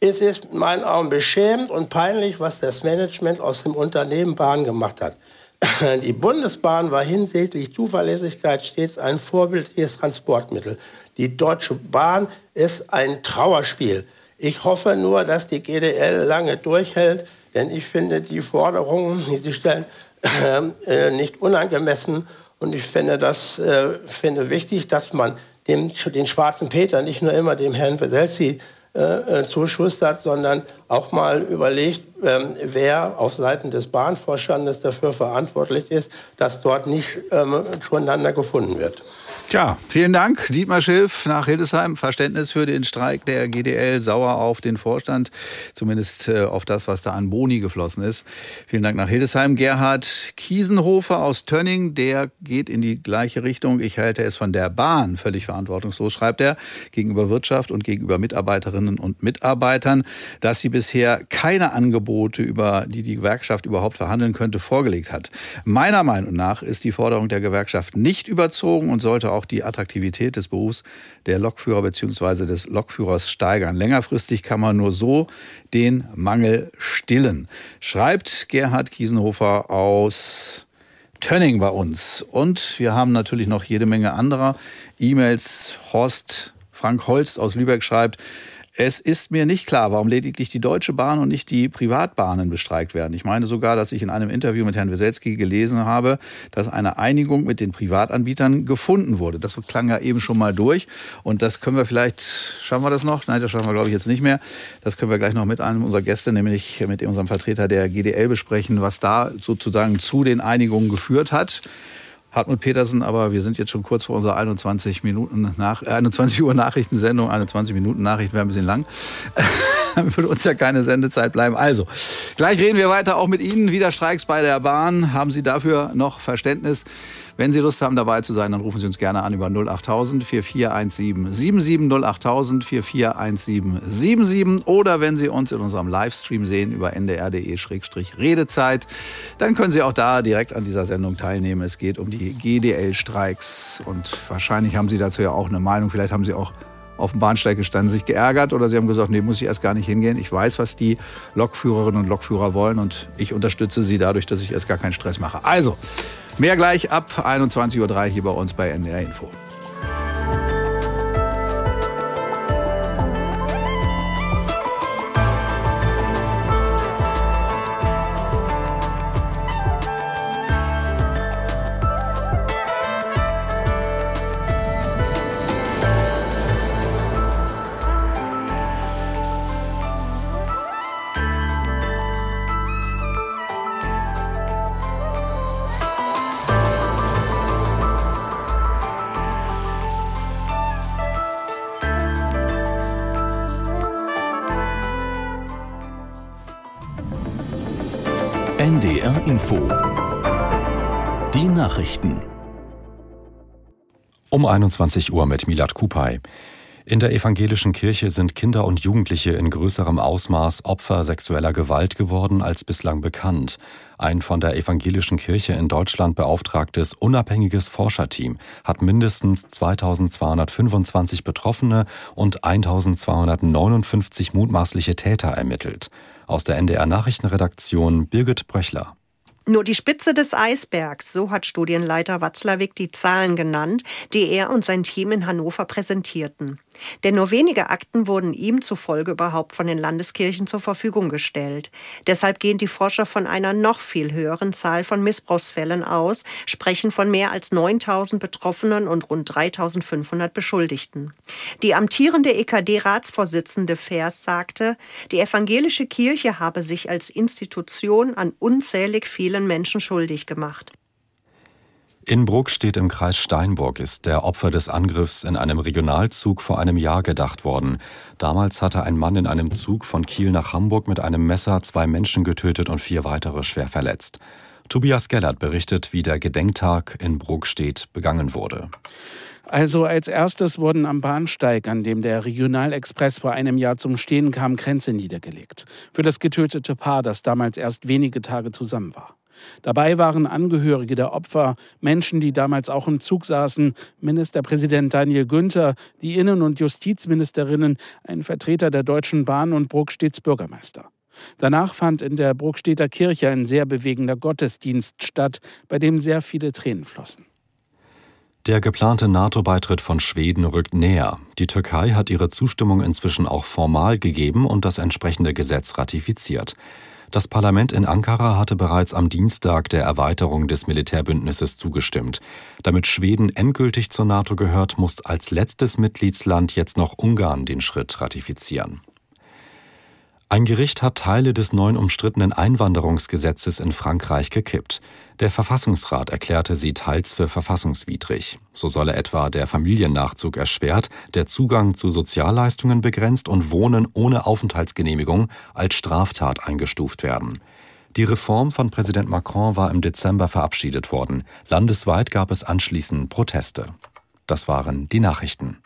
Es ist in meinen Augen beschämend und peinlich, was das Management aus dem Unternehmen Bahn gemacht hat. Die Bundesbahn war hinsichtlich Zuverlässigkeit stets ein vorbildliches Transportmittel. Die Deutsche Bahn ist ein Trauerspiel. Ich hoffe nur, dass die GDL lange durchhält, denn ich finde die Forderungen, die sie stellen, äh, nicht unangemessen. Und ich finde das äh, finde wichtig, dass man dem, den schwarzen Peter nicht nur immer dem Herrn Weselski äh, äh, zuschustert, sondern auch mal überlegt, ähm, wer auf Seiten des Bahnvorstandes dafür verantwortlich ist, dass dort nicht ähm, zueinander gefunden wird. Tja, vielen Dank, Dietmar Schilf nach Hildesheim. Verständnis für den Streik der GDL, sauer auf den Vorstand, zumindest äh, auf das, was da an Boni geflossen ist. Vielen Dank nach Hildesheim. Gerhard Kiesenhofer aus Tönning, der geht in die gleiche Richtung. Ich halte es von der Bahn völlig verantwortungslos, schreibt er, gegenüber Wirtschaft und gegenüber Mitarbeiterinnen und Mitarbeitern, dass sie bisher keine Angebote, über die die Gewerkschaft überhaupt verhandeln könnte, vorgelegt hat. Meiner Meinung nach ist die Forderung der Gewerkschaft nicht überzogen und sollte auch auch die Attraktivität des Berufs der Lokführer bzw. des Lokführers steigern. Längerfristig kann man nur so den Mangel stillen, schreibt Gerhard Kiesenhofer aus Tönning bei uns. Und wir haben natürlich noch jede Menge anderer E-Mails. Horst Frank Holst aus Lübeck schreibt, Es ist mir nicht klar, warum lediglich die Deutsche Bahn und nicht die Privatbahnen bestreikt werden. Ich meine sogar, dass ich in einem Interview mit Herrn Weselski gelesen habe, dass eine Einigung mit den Privatanbietern gefunden wurde. Das klang ja eben schon mal durch. Und das können wir vielleicht, schaffen wir das noch? Nein, das schaffen wir, glaube ich, jetzt nicht mehr. Das können wir gleich noch mit einem unserer Gäste, nämlich mit unserem Vertreter der GDL besprechen, was da sozusagen zu den Einigungen geführt hat. Hartmut Petersen, aber wir sind jetzt schon kurz vor unserer 21 Minuten nach, äh, 21 Uhr Nachrichtensendung. 21 Minuten Nachrichten wäre ein bisschen lang. Dann würde uns ja keine Sendezeit bleiben. Also, gleich reden wir weiter auch mit Ihnen. Wieder Streiks bei der Bahn. Haben Sie dafür noch Verständnis? Wenn Sie Lust haben, dabei zu sein, dann rufen Sie uns gerne an über 08000 4417 77 08000 4417 77 oder wenn Sie uns in unserem Livestream sehen über ndr.de-redezeit, dann können Sie auch da direkt an dieser Sendung teilnehmen. Es geht um die GDL-Streiks und wahrscheinlich haben Sie dazu ja auch eine Meinung. Vielleicht haben Sie auch auf dem Bahnsteig gestanden, sich geärgert oder sie haben gesagt, nee, muss ich erst gar nicht hingehen. Ich weiß, was die Lokführerinnen und Lokführer wollen und ich unterstütze sie dadurch, dass ich erst gar keinen Stress mache. Also, Mehr gleich ab 21.03 Uhr hier bei uns bei NDR Info. Um 21 Uhr mit Milad Kupay. In der evangelischen Kirche sind Kinder und Jugendliche in größerem Ausmaß Opfer sexueller Gewalt geworden als bislang bekannt. Ein von der evangelischen Kirche in Deutschland beauftragtes unabhängiges Forscherteam hat mindestens 2225 Betroffene und 1259 mutmaßliche Täter ermittelt. Aus der NDR Nachrichtenredaktion Birgit Bröchler. Nur die Spitze des Eisbergs, so hat Studienleiter Watzlawick die Zahlen genannt, die er und sein Team in Hannover präsentierten. Denn nur wenige Akten wurden ihm zufolge überhaupt von den Landeskirchen zur Verfügung gestellt. Deshalb gehen die Forscher von einer noch viel höheren Zahl von Missbrauchsfällen aus, sprechen von mehr als 9000 Betroffenen und rund 3500 Beschuldigten. Die amtierende EKD-Ratsvorsitzende Vers sagte, die evangelische Kirche habe sich als Institution an unzählig vielen Menschen schuldig gemacht. In Bruckstedt im Kreis Steinburg ist der Opfer des Angriffs in einem Regionalzug vor einem Jahr gedacht worden. Damals hatte ein Mann in einem Zug von Kiel nach Hamburg mit einem Messer zwei Menschen getötet und vier weitere schwer verletzt. Tobias Gellert berichtet, wie der Gedenktag in Bruckstedt begangen wurde. Also als erstes wurden am Bahnsteig, an dem der Regionalexpress vor einem Jahr zum Stehen kam, Grenze niedergelegt. Für das getötete Paar, das damals erst wenige Tage zusammen war. Dabei waren Angehörige der Opfer, Menschen, die damals auch im Zug saßen, Ministerpräsident Daniel Günther, die Innen- und Justizministerinnen, ein Vertreter der Deutschen Bahn und Bruckstedts Bürgermeister. Danach fand in der Bruckstädter Kirche ein sehr bewegender Gottesdienst statt, bei dem sehr viele Tränen flossen. Der geplante NATO-Beitritt von Schweden rückt näher. Die Türkei hat ihre Zustimmung inzwischen auch formal gegeben und das entsprechende Gesetz ratifiziert. Das Parlament in Ankara hatte bereits am Dienstag der Erweiterung des Militärbündnisses zugestimmt. Damit Schweden endgültig zur NATO gehört, muss als letztes Mitgliedsland jetzt noch Ungarn den Schritt ratifizieren. Ein Gericht hat Teile des neuen umstrittenen Einwanderungsgesetzes in Frankreich gekippt. Der Verfassungsrat erklärte sie teils für verfassungswidrig. So solle etwa der Familiennachzug erschwert, der Zugang zu Sozialleistungen begrenzt und Wohnen ohne Aufenthaltsgenehmigung als Straftat eingestuft werden. Die Reform von Präsident Macron war im Dezember verabschiedet worden. Landesweit gab es anschließend Proteste. Das waren die Nachrichten.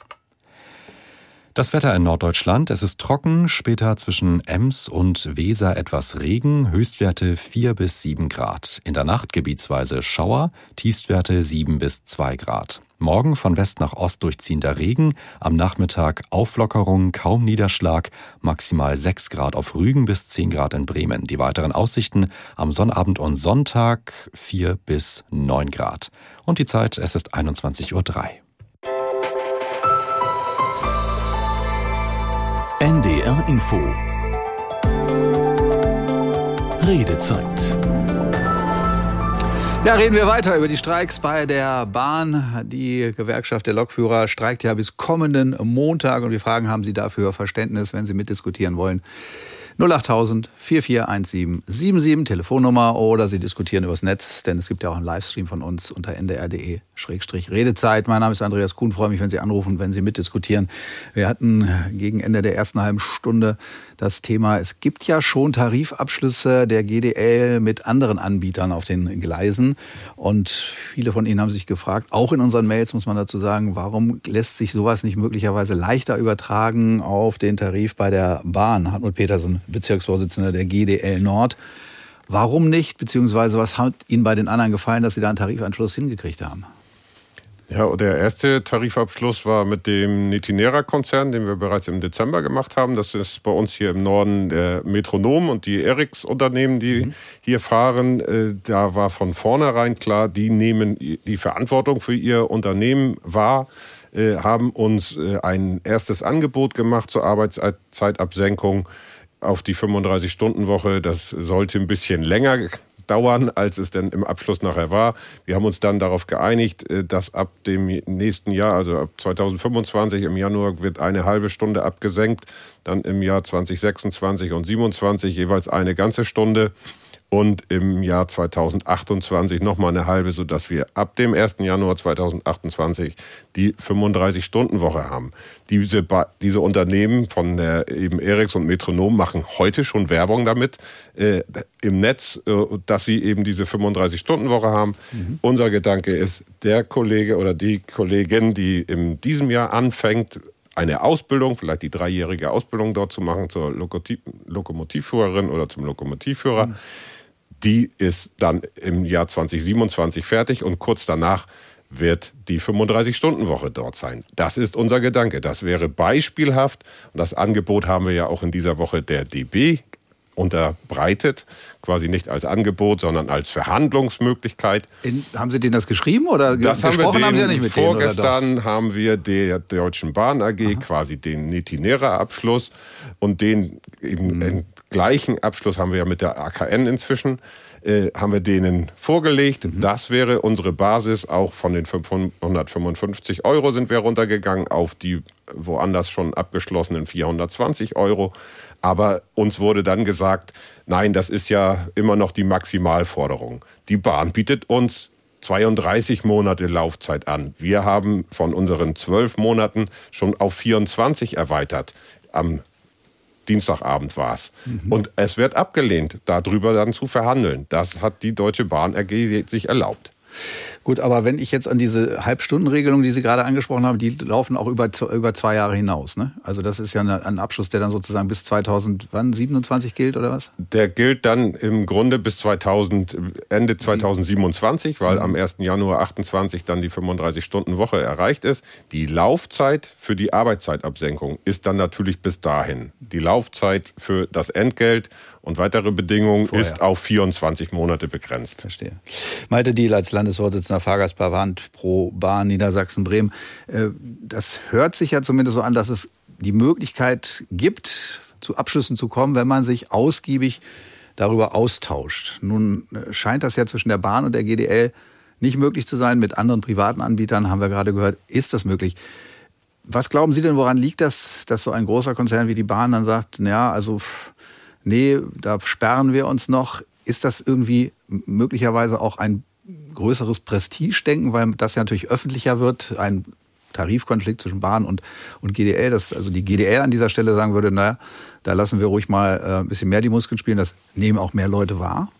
Das Wetter in Norddeutschland. Es ist trocken, später zwischen Ems und Weser etwas Regen, Höchstwerte 4 bis 7 Grad. In der Nacht gebietsweise Schauer, Tiefstwerte 7 bis 2 Grad. Morgen von West nach Ost durchziehender Regen, am Nachmittag Auflockerung, kaum Niederschlag, maximal 6 Grad auf Rügen bis 10 Grad in Bremen. Die weiteren Aussichten am Sonnabend und Sonntag 4 bis 9 Grad. Und die Zeit, es ist 21.03 Uhr. NDR Info Redezeit ja, reden wir weiter über die Streiks bei der Bahn. Die Gewerkschaft der Lokführer streikt ja bis kommenden Montag und wir fragen, haben Sie dafür Verständnis, wenn Sie mitdiskutieren wollen? 08000 4417 77 Telefonnummer oder Sie diskutieren übers Netz, denn es gibt ja auch einen Livestream von uns unter ndr.de-redezeit. Mein Name ist Andreas Kuhn, freue mich, wenn Sie anrufen, wenn Sie mitdiskutieren. Wir hatten gegen Ende der ersten halben Stunde das Thema, es gibt ja schon Tarifabschlüsse der GDL mit anderen Anbietern auf den Gleisen und viele von Ihnen haben sich gefragt, auch in unseren Mails muss man dazu sagen, warum lässt sich sowas nicht möglicherweise leichter übertragen auf den Tarif bei der Bahn? Hartmut Petersen, Bezirksvorsitzender der GDL Nord. Warum nicht? Beziehungsweise was hat Ihnen bei den anderen gefallen, dass Sie da einen Tarifanschluss hingekriegt haben? Ja, der erste Tarifabschluss war mit dem Netinera-Konzern, den wir bereits im Dezember gemacht haben. Das ist bei uns hier im Norden der Metronom und die Erics-Unternehmen, die mhm. hier fahren. Äh, da war von vornherein klar, die nehmen die Verantwortung für ihr Unternehmen wahr äh, haben uns äh, ein erstes Angebot gemacht zur Arbeitszeitabsenkung auf die 35-Stunden-Woche. Das sollte ein bisschen länger dauern, als es denn im Abschluss nachher war. Wir haben uns dann darauf geeinigt, äh, dass ab dem nächsten Jahr, also ab 2025 im Januar, wird eine halbe Stunde abgesenkt, dann im Jahr 2026 und 2027 jeweils eine ganze Stunde und im Jahr 2028 nochmal eine halbe, sodass wir ab dem 1. Januar 2028 die 35-Stunden-Woche haben. Diese, diese Unternehmen von der eben Erics und Metronom machen heute schon Werbung damit äh, im Netz, äh, dass sie eben diese 35-Stunden-Woche haben. Mhm. Unser Gedanke ist, der Kollege oder die Kollegin, die in diesem Jahr anfängt, eine Ausbildung, vielleicht die dreijährige Ausbildung dort zu machen zur Lokomotivführerin oder zum Lokomotivführer. Mhm die ist dann im Jahr 2027 fertig und kurz danach wird die 35-Stunden-Woche dort sein. Das ist unser Gedanke. Das wäre beispielhaft. Und das Angebot haben wir ja auch in dieser Woche der DB unterbreitet, quasi nicht als Angebot, sondern als Verhandlungsmöglichkeit. In, haben Sie denen das geschrieben oder das haben wir denen, haben Sie ja nicht mit Vorgestern denen, haben wir der Deutschen Bahn AG Aha. quasi den Netinera-Abschluss und den eben mhm. Gleichen Abschluss haben wir ja mit der AKN inzwischen äh, haben wir denen vorgelegt. Mhm. Das wäre unsere Basis. Auch von den 555 Euro sind wir runtergegangen auf die woanders schon abgeschlossenen 420 Euro. Aber uns wurde dann gesagt, nein, das ist ja immer noch die Maximalforderung. Die Bahn bietet uns 32 Monate Laufzeit an. Wir haben von unseren 12 Monaten schon auf 24 erweitert. Am Dienstagabend war es. Mhm. Und es wird abgelehnt, darüber dann zu verhandeln. Das hat die Deutsche Bahn AG sich erlaubt. Gut, aber wenn ich jetzt an diese Halbstundenregelung, die Sie gerade angesprochen haben, die laufen auch über, über zwei Jahre hinaus. Ne? Also das ist ja ein Abschluss, der dann sozusagen bis 2027 gilt oder was? Der gilt dann im Grunde bis 2000, Ende 2027, weil am 1. Januar 28 dann die 35-Stunden-Woche erreicht ist. Die Laufzeit für die Arbeitszeitabsenkung ist dann natürlich bis dahin. Die Laufzeit für das Entgelt und weitere Bedingungen Vorher. ist auf 24 Monate begrenzt. Verstehe. Malte Diel als Landesvorsitzender Fahrgastverband pro Bahn Niedersachsen-Bremen. Äh, das hört sich ja zumindest so an, dass es die Möglichkeit gibt, zu Abschlüssen zu kommen, wenn man sich ausgiebig darüber austauscht. Nun äh, scheint das ja zwischen der Bahn und der GDL nicht möglich zu sein. Mit anderen privaten Anbietern haben wir gerade gehört, ist das möglich. Was glauben Sie denn, woran liegt das, dass so ein großer Konzern wie die Bahn dann sagt, ja, also nee, da sperren wir uns noch. Ist das irgendwie möglicherweise auch ein größeres Prestigedenken, weil das ja natürlich öffentlicher wird, ein Tarifkonflikt zwischen Bahn und, und GDL, dass also die GDL an dieser Stelle sagen würde, naja, da lassen wir ruhig mal äh, ein bisschen mehr die Muskeln spielen, das nehmen auch mehr Leute wahr?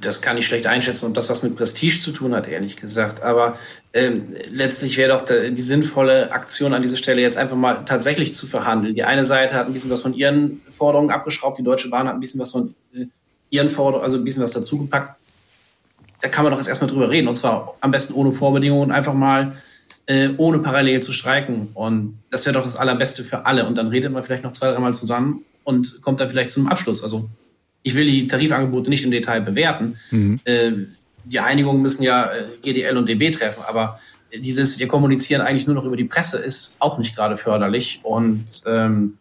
Das kann ich schlecht einschätzen und das, was mit Prestige zu tun hat, ehrlich gesagt. Aber ähm, letztlich wäre doch die sinnvolle Aktion an dieser Stelle jetzt einfach mal tatsächlich zu verhandeln. Die eine Seite hat ein bisschen was von ihren Forderungen abgeschraubt, die Deutsche Bahn hat ein bisschen was von äh, ihren Forderungen, also ein bisschen was dazugepackt. Da kann man doch jetzt erstmal drüber reden und zwar am besten ohne Vorbedingungen, einfach mal äh, ohne parallel zu streiken. Und das wäre doch das Allerbeste für alle. Und dann redet man vielleicht noch zwei, dreimal zusammen und kommt dann vielleicht zum Abschluss. Also ich will die Tarifangebote nicht im Detail bewerten. Mhm. Äh, die Einigungen müssen ja äh, GDL und DB treffen, aber dieses, wir kommunizieren eigentlich nur noch über die Presse, ist auch nicht gerade förderlich und ähm,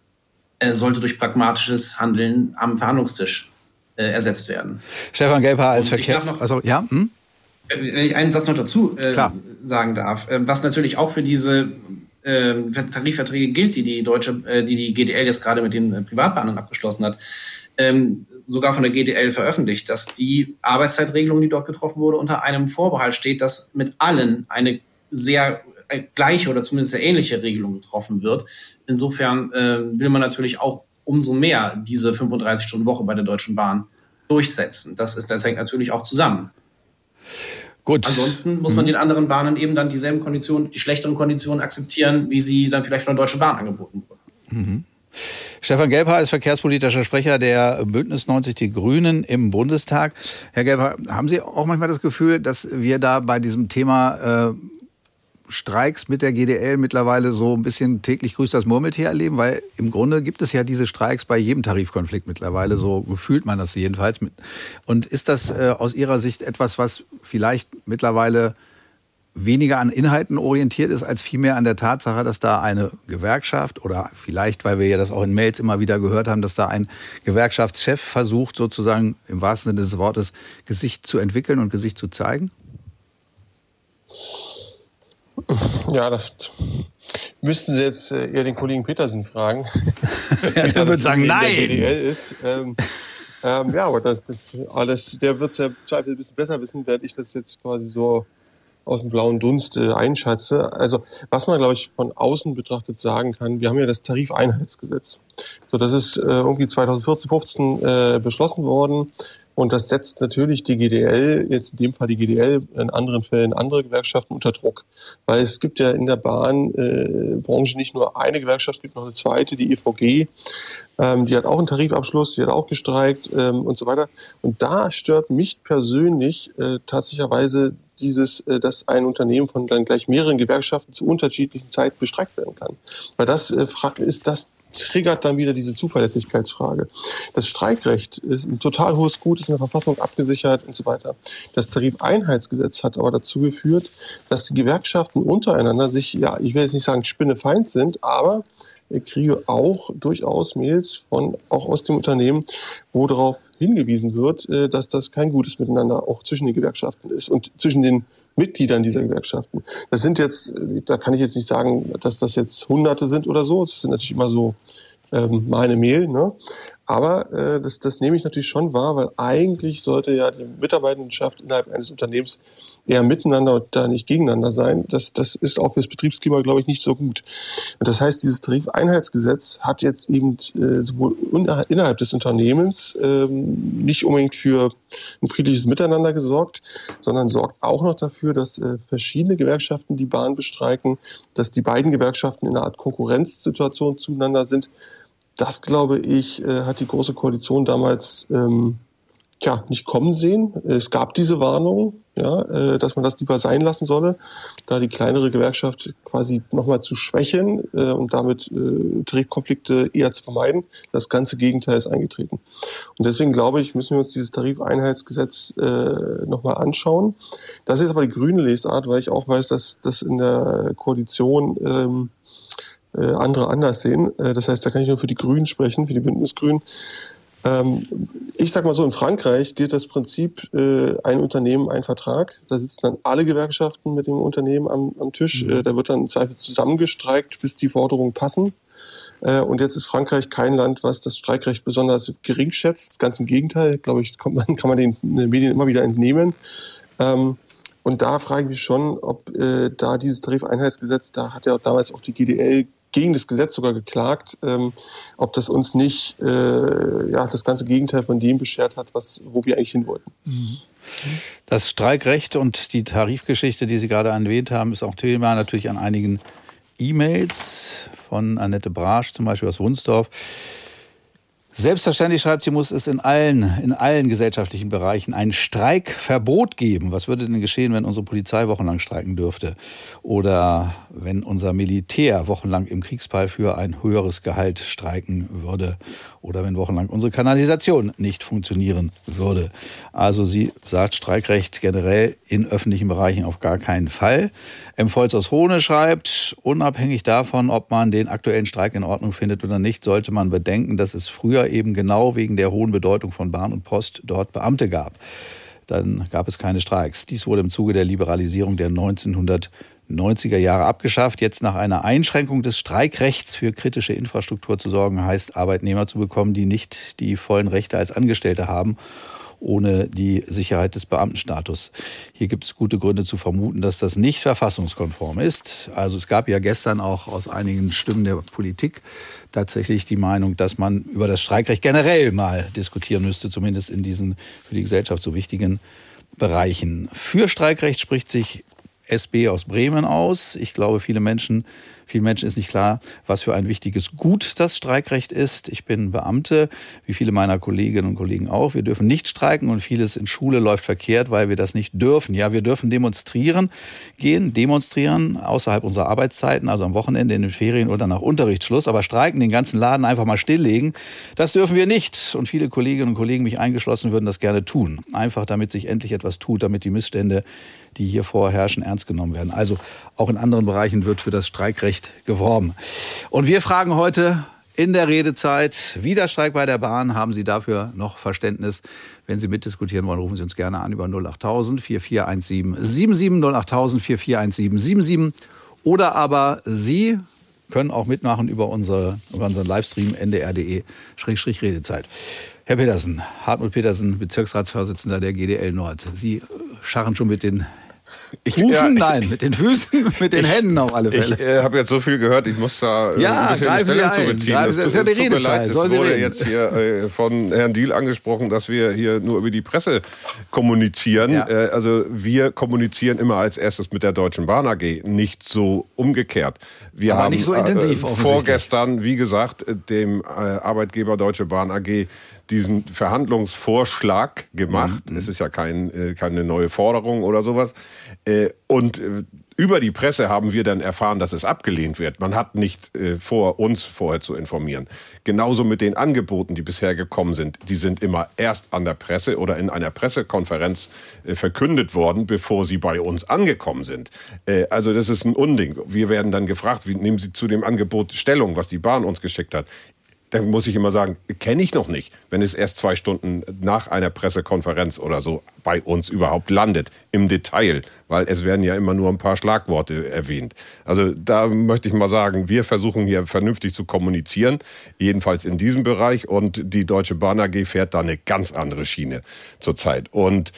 sollte durch pragmatisches Handeln am Verhandlungstisch äh, ersetzt werden. Stefan Gelper als Verkehrs... also, ja? Hm? Wenn ich einen Satz noch dazu äh, sagen darf, äh, was natürlich auch für diese äh, Tarifverträge gilt, die die deutsche, äh, die die GDL jetzt gerade mit den äh, Privatbahnern abgeschlossen hat, ähm, sogar von der GDL veröffentlicht, dass die Arbeitszeitregelung, die dort getroffen wurde, unter einem Vorbehalt steht, dass mit allen eine sehr äh, gleiche oder zumindest sehr ähnliche Regelung getroffen wird. Insofern äh, will man natürlich auch umso mehr diese 35-Stunden-Woche bei der Deutschen Bahn durchsetzen. Das, ist, das hängt natürlich auch zusammen. Gut. Ansonsten muss man mhm. den anderen Bahnen eben dann dieselben Konditionen, die schlechteren Konditionen akzeptieren, wie sie dann vielleicht von der Deutschen Bahn angeboten wurden. Mhm. Stefan Gelbhaar ist verkehrspolitischer Sprecher der Bündnis 90 Die Grünen im Bundestag. Herr Gelbhaar, haben Sie auch manchmal das Gefühl, dass wir da bei diesem Thema äh, Streiks mit der GDL mittlerweile so ein bisschen täglich grüßt das Murmeltier erleben? Weil im Grunde gibt es ja diese Streiks bei jedem Tarifkonflikt mittlerweile, so gefühlt man das jedenfalls. Und ist das äh, aus Ihrer Sicht etwas, was vielleicht mittlerweile weniger an Inhalten orientiert ist, als vielmehr an der Tatsache, dass da eine Gewerkschaft oder vielleicht, weil wir ja das auch in Mails immer wieder gehört haben, dass da ein Gewerkschaftschef versucht, sozusagen im wahrsten Sinne des Wortes Gesicht zu entwickeln und Gesicht zu zeigen? Ja, das müssten Sie jetzt äh, eher den Kollegen Petersen fragen. ja, der würde sagen, nein. Der ist. Ähm, ähm, ja, aber das, alles, der wird es ja Zweifel ein bisschen besser wissen, werde ich das jetzt quasi so aus dem blauen Dunst äh, einschätze. Also was man, glaube ich, von außen betrachtet sagen kann, wir haben ja das Tarifeinheitsgesetz. So, das ist äh, irgendwie 2014, 15 äh, beschlossen worden. Und das setzt natürlich die GDL, jetzt in dem Fall die GDL, in anderen Fällen andere Gewerkschaften unter Druck. Weil es gibt ja in der Bahnbranche äh, nicht nur eine Gewerkschaft, es gibt noch eine zweite, die EVG. Ähm, die hat auch einen Tarifabschluss, die hat auch gestreikt ähm, und so weiter. Und da stört mich persönlich äh, tatsächlicherweise dieses, äh, dass ein Unternehmen von dann gleich mehreren Gewerkschaften zu unterschiedlichen Zeiten bestreikt werden kann. Weil das äh, ist das triggert dann wieder diese Zuverlässigkeitsfrage. Das Streikrecht ist ein total hohes Gut, ist in der Verfassung abgesichert und so weiter. Das Tarifeinheitsgesetz hat aber dazu geführt, dass die Gewerkschaften untereinander sich, ja, ich will jetzt nicht sagen Spinnefeind sind, aber kriege auch durchaus Mails von auch aus dem Unternehmen, wo darauf hingewiesen wird, äh, dass das kein gutes Miteinander auch zwischen den Gewerkschaften ist und zwischen den Mitgliedern dieser Gewerkschaften. Das sind jetzt, da kann ich jetzt nicht sagen, dass das jetzt Hunderte sind oder so. Das sind natürlich immer so ähm, meine Mail. Ne? Aber äh, das, das nehme ich natürlich schon wahr, weil eigentlich sollte ja die Mitarbeitendenschaft innerhalb eines Unternehmens eher miteinander und da nicht gegeneinander sein. Das, das ist auch für das Betriebsklima, glaube ich, nicht so gut. Und das heißt, dieses Tarifeinheitsgesetz hat jetzt eben äh, sowohl innerhalb des Unternehmens ähm, nicht unbedingt für ein friedliches Miteinander gesorgt, sondern sorgt auch noch dafür, dass äh, verschiedene Gewerkschaften die Bahn bestreiken, dass die beiden Gewerkschaften in einer Art Konkurrenzsituation zueinander sind das, glaube ich, äh, hat die Große Koalition damals ähm, tja, nicht kommen sehen. Es gab diese Warnung, ja, äh, dass man das lieber sein lassen solle, da die kleinere Gewerkschaft quasi nochmal zu schwächen äh, und damit äh, Tarifkonflikte eher zu vermeiden. Das ganze Gegenteil ist eingetreten. Und deswegen glaube ich, müssen wir uns dieses Tarifeinheitsgesetz äh, nochmal anschauen. Das ist aber die grüne Lesart, weil ich auch weiß, dass das in der Koalition ähm, äh, andere anders sehen. Äh, das heißt, da kann ich nur für die Grünen sprechen, für die Bündnisgrünen. Ähm, ich sage mal so, in Frankreich gilt das Prinzip äh, ein Unternehmen, ein Vertrag. Da sitzen dann alle Gewerkschaften mit dem Unternehmen am, am Tisch. Mhm. Äh, da wird dann Zweifel zusammengestreikt, bis die Forderungen passen. Äh, und jetzt ist Frankreich kein Land, was das Streikrecht besonders gering schätzt. Ganz im Gegenteil, glaube ich, man, kann man den Medien immer wieder entnehmen. Ähm, und da frage ich mich schon, ob äh, da dieses Tarifeinheitsgesetz, da hat ja damals auch die GDL gegen das Gesetz sogar geklagt, ähm, ob das uns nicht äh, ja, das ganze Gegenteil von dem beschert hat, was, wo wir eigentlich hin wollten. Das Streikrecht und die Tarifgeschichte, die Sie gerade erwähnt haben, ist auch Thema natürlich an einigen E-Mails von Annette Brasch, zum Beispiel aus Wunsdorf. Selbstverständlich, schreibt sie, muss es in allen, in allen gesellschaftlichen Bereichen ein Streikverbot geben. Was würde denn geschehen, wenn unsere Polizei wochenlang streiken dürfte? Oder wenn unser Militär wochenlang im Kriegsfall für ein höheres Gehalt streiken würde? Oder wenn wochenlang unsere Kanalisation nicht funktionieren würde? Also sie sagt Streikrecht generell in öffentlichen Bereichen auf gar keinen Fall. M. Volz aus Hohne schreibt, unabhängig davon, ob man den aktuellen Streik in Ordnung findet oder nicht, sollte man bedenken, dass es früher eben genau wegen der hohen Bedeutung von Bahn und Post dort Beamte gab. Dann gab es keine Streiks. Dies wurde im Zuge der Liberalisierung der 1990er Jahre abgeschafft. Jetzt nach einer Einschränkung des Streikrechts für kritische Infrastruktur zu sorgen, heißt Arbeitnehmer zu bekommen, die nicht die vollen Rechte als Angestellte haben ohne die Sicherheit des Beamtenstatus. Hier gibt es gute Gründe zu vermuten, dass das nicht verfassungskonform ist. Also es gab ja gestern auch aus einigen Stimmen der Politik tatsächlich die Meinung, dass man über das Streikrecht generell mal diskutieren müsste, zumindest in diesen für die Gesellschaft so wichtigen Bereichen. Für Streikrecht spricht sich SB aus Bremen aus. Ich glaube, viele Menschen Vielen Menschen ist nicht klar, was für ein wichtiges Gut das Streikrecht ist. Ich bin Beamte, wie viele meiner Kolleginnen und Kollegen auch. Wir dürfen nicht streiken und vieles in Schule läuft verkehrt, weil wir das nicht dürfen. Ja, wir dürfen demonstrieren, gehen, demonstrieren außerhalb unserer Arbeitszeiten, also am Wochenende, in den Ferien oder nach Unterrichtsschluss. Aber streiken, den ganzen Laden einfach mal stilllegen, das dürfen wir nicht. Und viele Kolleginnen und Kollegen, mich eingeschlossen, würden das gerne tun. Einfach damit sich endlich etwas tut, damit die Missstände die hier vorherrschen, ernst genommen werden. Also auch in anderen Bereichen wird für das Streikrecht geworben. Und wir fragen heute in der Redezeit, wieder Streik bei der Bahn, haben Sie dafür noch Verständnis? Wenn Sie mitdiskutieren wollen, rufen Sie uns gerne an über 08000 4417 77 08000 4417 77 oder aber Sie können auch mitmachen über, unsere, über unseren Livestream ndr.de-redezeit. Herr Petersen, Hartmut Petersen, Bezirksratsvorsitzender der GDL Nord. Sie scharren schon mit den ich, Hufen? Ja, Nein, mit den Füßen, mit den ich, Händen auf alle Fälle. Ich äh, habe jetzt so viel gehört, ich muss da äh, ja, ein bisschen eine Stellung zu beziehen. das ist ja die Redezeit. Es wurde jetzt hier äh, von Herrn Diel angesprochen, dass wir hier nur über die Presse kommunizieren. Ja. Äh, also wir kommunizieren immer als erstes mit der Deutschen Bahn AG, nicht so umgekehrt. Wir Aber haben nicht so intensiv, äh, vorgestern, wie gesagt, dem äh, Arbeitgeber Deutsche Bahn AG diesen Verhandlungsvorschlag gemacht. Mhm. Es ist ja kein, äh, keine neue Forderung oder sowas. Äh, und äh, über die Presse haben wir dann erfahren, dass es abgelehnt wird. Man hat nicht vor, uns vorher zu informieren. Genauso mit den Angeboten, die bisher gekommen sind. Die sind immer erst an der Presse oder in einer Pressekonferenz verkündet worden, bevor sie bei uns angekommen sind. Also das ist ein Unding. Wir werden dann gefragt, wie nehmen Sie zu dem Angebot Stellung, was die Bahn uns geschickt hat dann muss ich immer sagen, kenne ich noch nicht, wenn es erst zwei Stunden nach einer Pressekonferenz oder so bei uns überhaupt landet, im Detail, weil es werden ja immer nur ein paar Schlagworte erwähnt. Also da möchte ich mal sagen, wir versuchen hier vernünftig zu kommunizieren, jedenfalls in diesem Bereich und die Deutsche Bahn AG fährt da eine ganz andere Schiene zurzeit. Und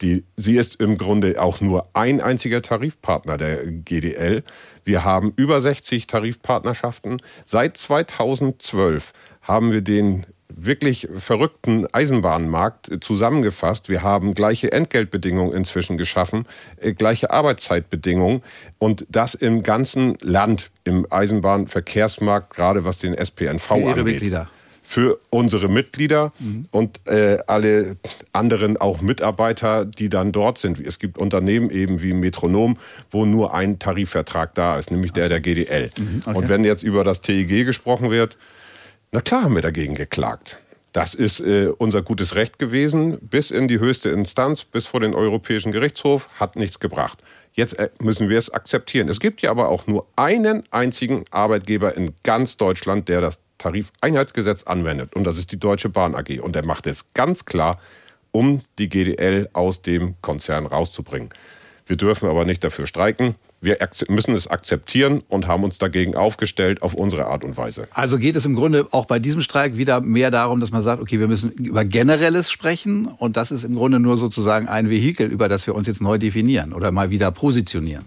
die, sie ist im Grunde auch nur ein einziger Tarifpartner der GDL. Wir haben über 60 Tarifpartnerschaften. Seit 2012 haben wir den wirklich verrückten Eisenbahnmarkt zusammengefasst. Wir haben gleiche Entgeltbedingungen inzwischen geschaffen, äh, gleiche Arbeitszeitbedingungen und das im ganzen Land im Eisenbahnverkehrsmarkt, gerade was den SPNV Für Ihre angeht. Mitglieder für unsere Mitglieder mhm. und äh, alle anderen auch Mitarbeiter, die dann dort sind. Es gibt Unternehmen eben wie Metronom, wo nur ein Tarifvertrag da ist, nämlich der der GDL. Mhm, okay. Und wenn jetzt über das TEG gesprochen wird, na klar haben wir dagegen geklagt. Das ist äh, unser gutes Recht gewesen, bis in die höchste Instanz, bis vor den Europäischen Gerichtshof, hat nichts gebracht. Jetzt äh, müssen wir es akzeptieren. Es gibt ja aber auch nur einen einzigen Arbeitgeber in ganz Deutschland, der das Tarifeinheitsgesetz anwendet. Und das ist die Deutsche Bahn AG. Und er macht es ganz klar, um die GDL aus dem Konzern rauszubringen. Wir dürfen aber nicht dafür streiken. Wir müssen es akzeptieren und haben uns dagegen aufgestellt auf unsere Art und Weise. Also geht es im Grunde auch bei diesem Streik wieder mehr darum, dass man sagt, okay, wir müssen über Generelles sprechen und das ist im Grunde nur sozusagen ein Vehikel, über das wir uns jetzt neu definieren oder mal wieder positionieren.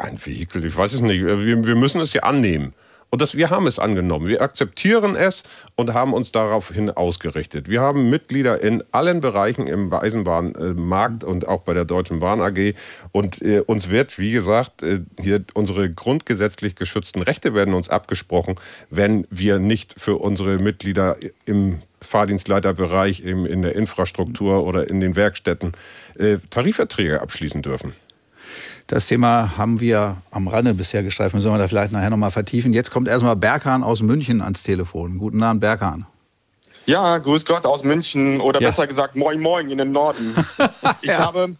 Ein Vehikel, ich weiß es nicht. Wir, wir müssen es ja annehmen. Und das, wir haben es angenommen. Wir akzeptieren es und haben uns daraufhin ausgerichtet. Wir haben Mitglieder in allen Bereichen im Eisenbahnmarkt und auch bei der Deutschen Bahn AG. Und äh, uns wird, wie gesagt, äh, hier unsere grundgesetzlich geschützten Rechte werden uns abgesprochen, wenn wir nicht für unsere Mitglieder im Fahrdienstleiterbereich, in der Infrastruktur oder in den Werkstätten äh, Tarifverträge abschließen dürfen. Das Thema haben wir am Rande bisher gestreift. Müssen wir da vielleicht nachher nochmal vertiefen. Jetzt kommt erstmal Berghahn aus München ans Telefon. Guten Abend, Berghahn. Ja, grüß Gott aus München oder Ja. besser gesagt Moin Moin in den Norden. Ich habe,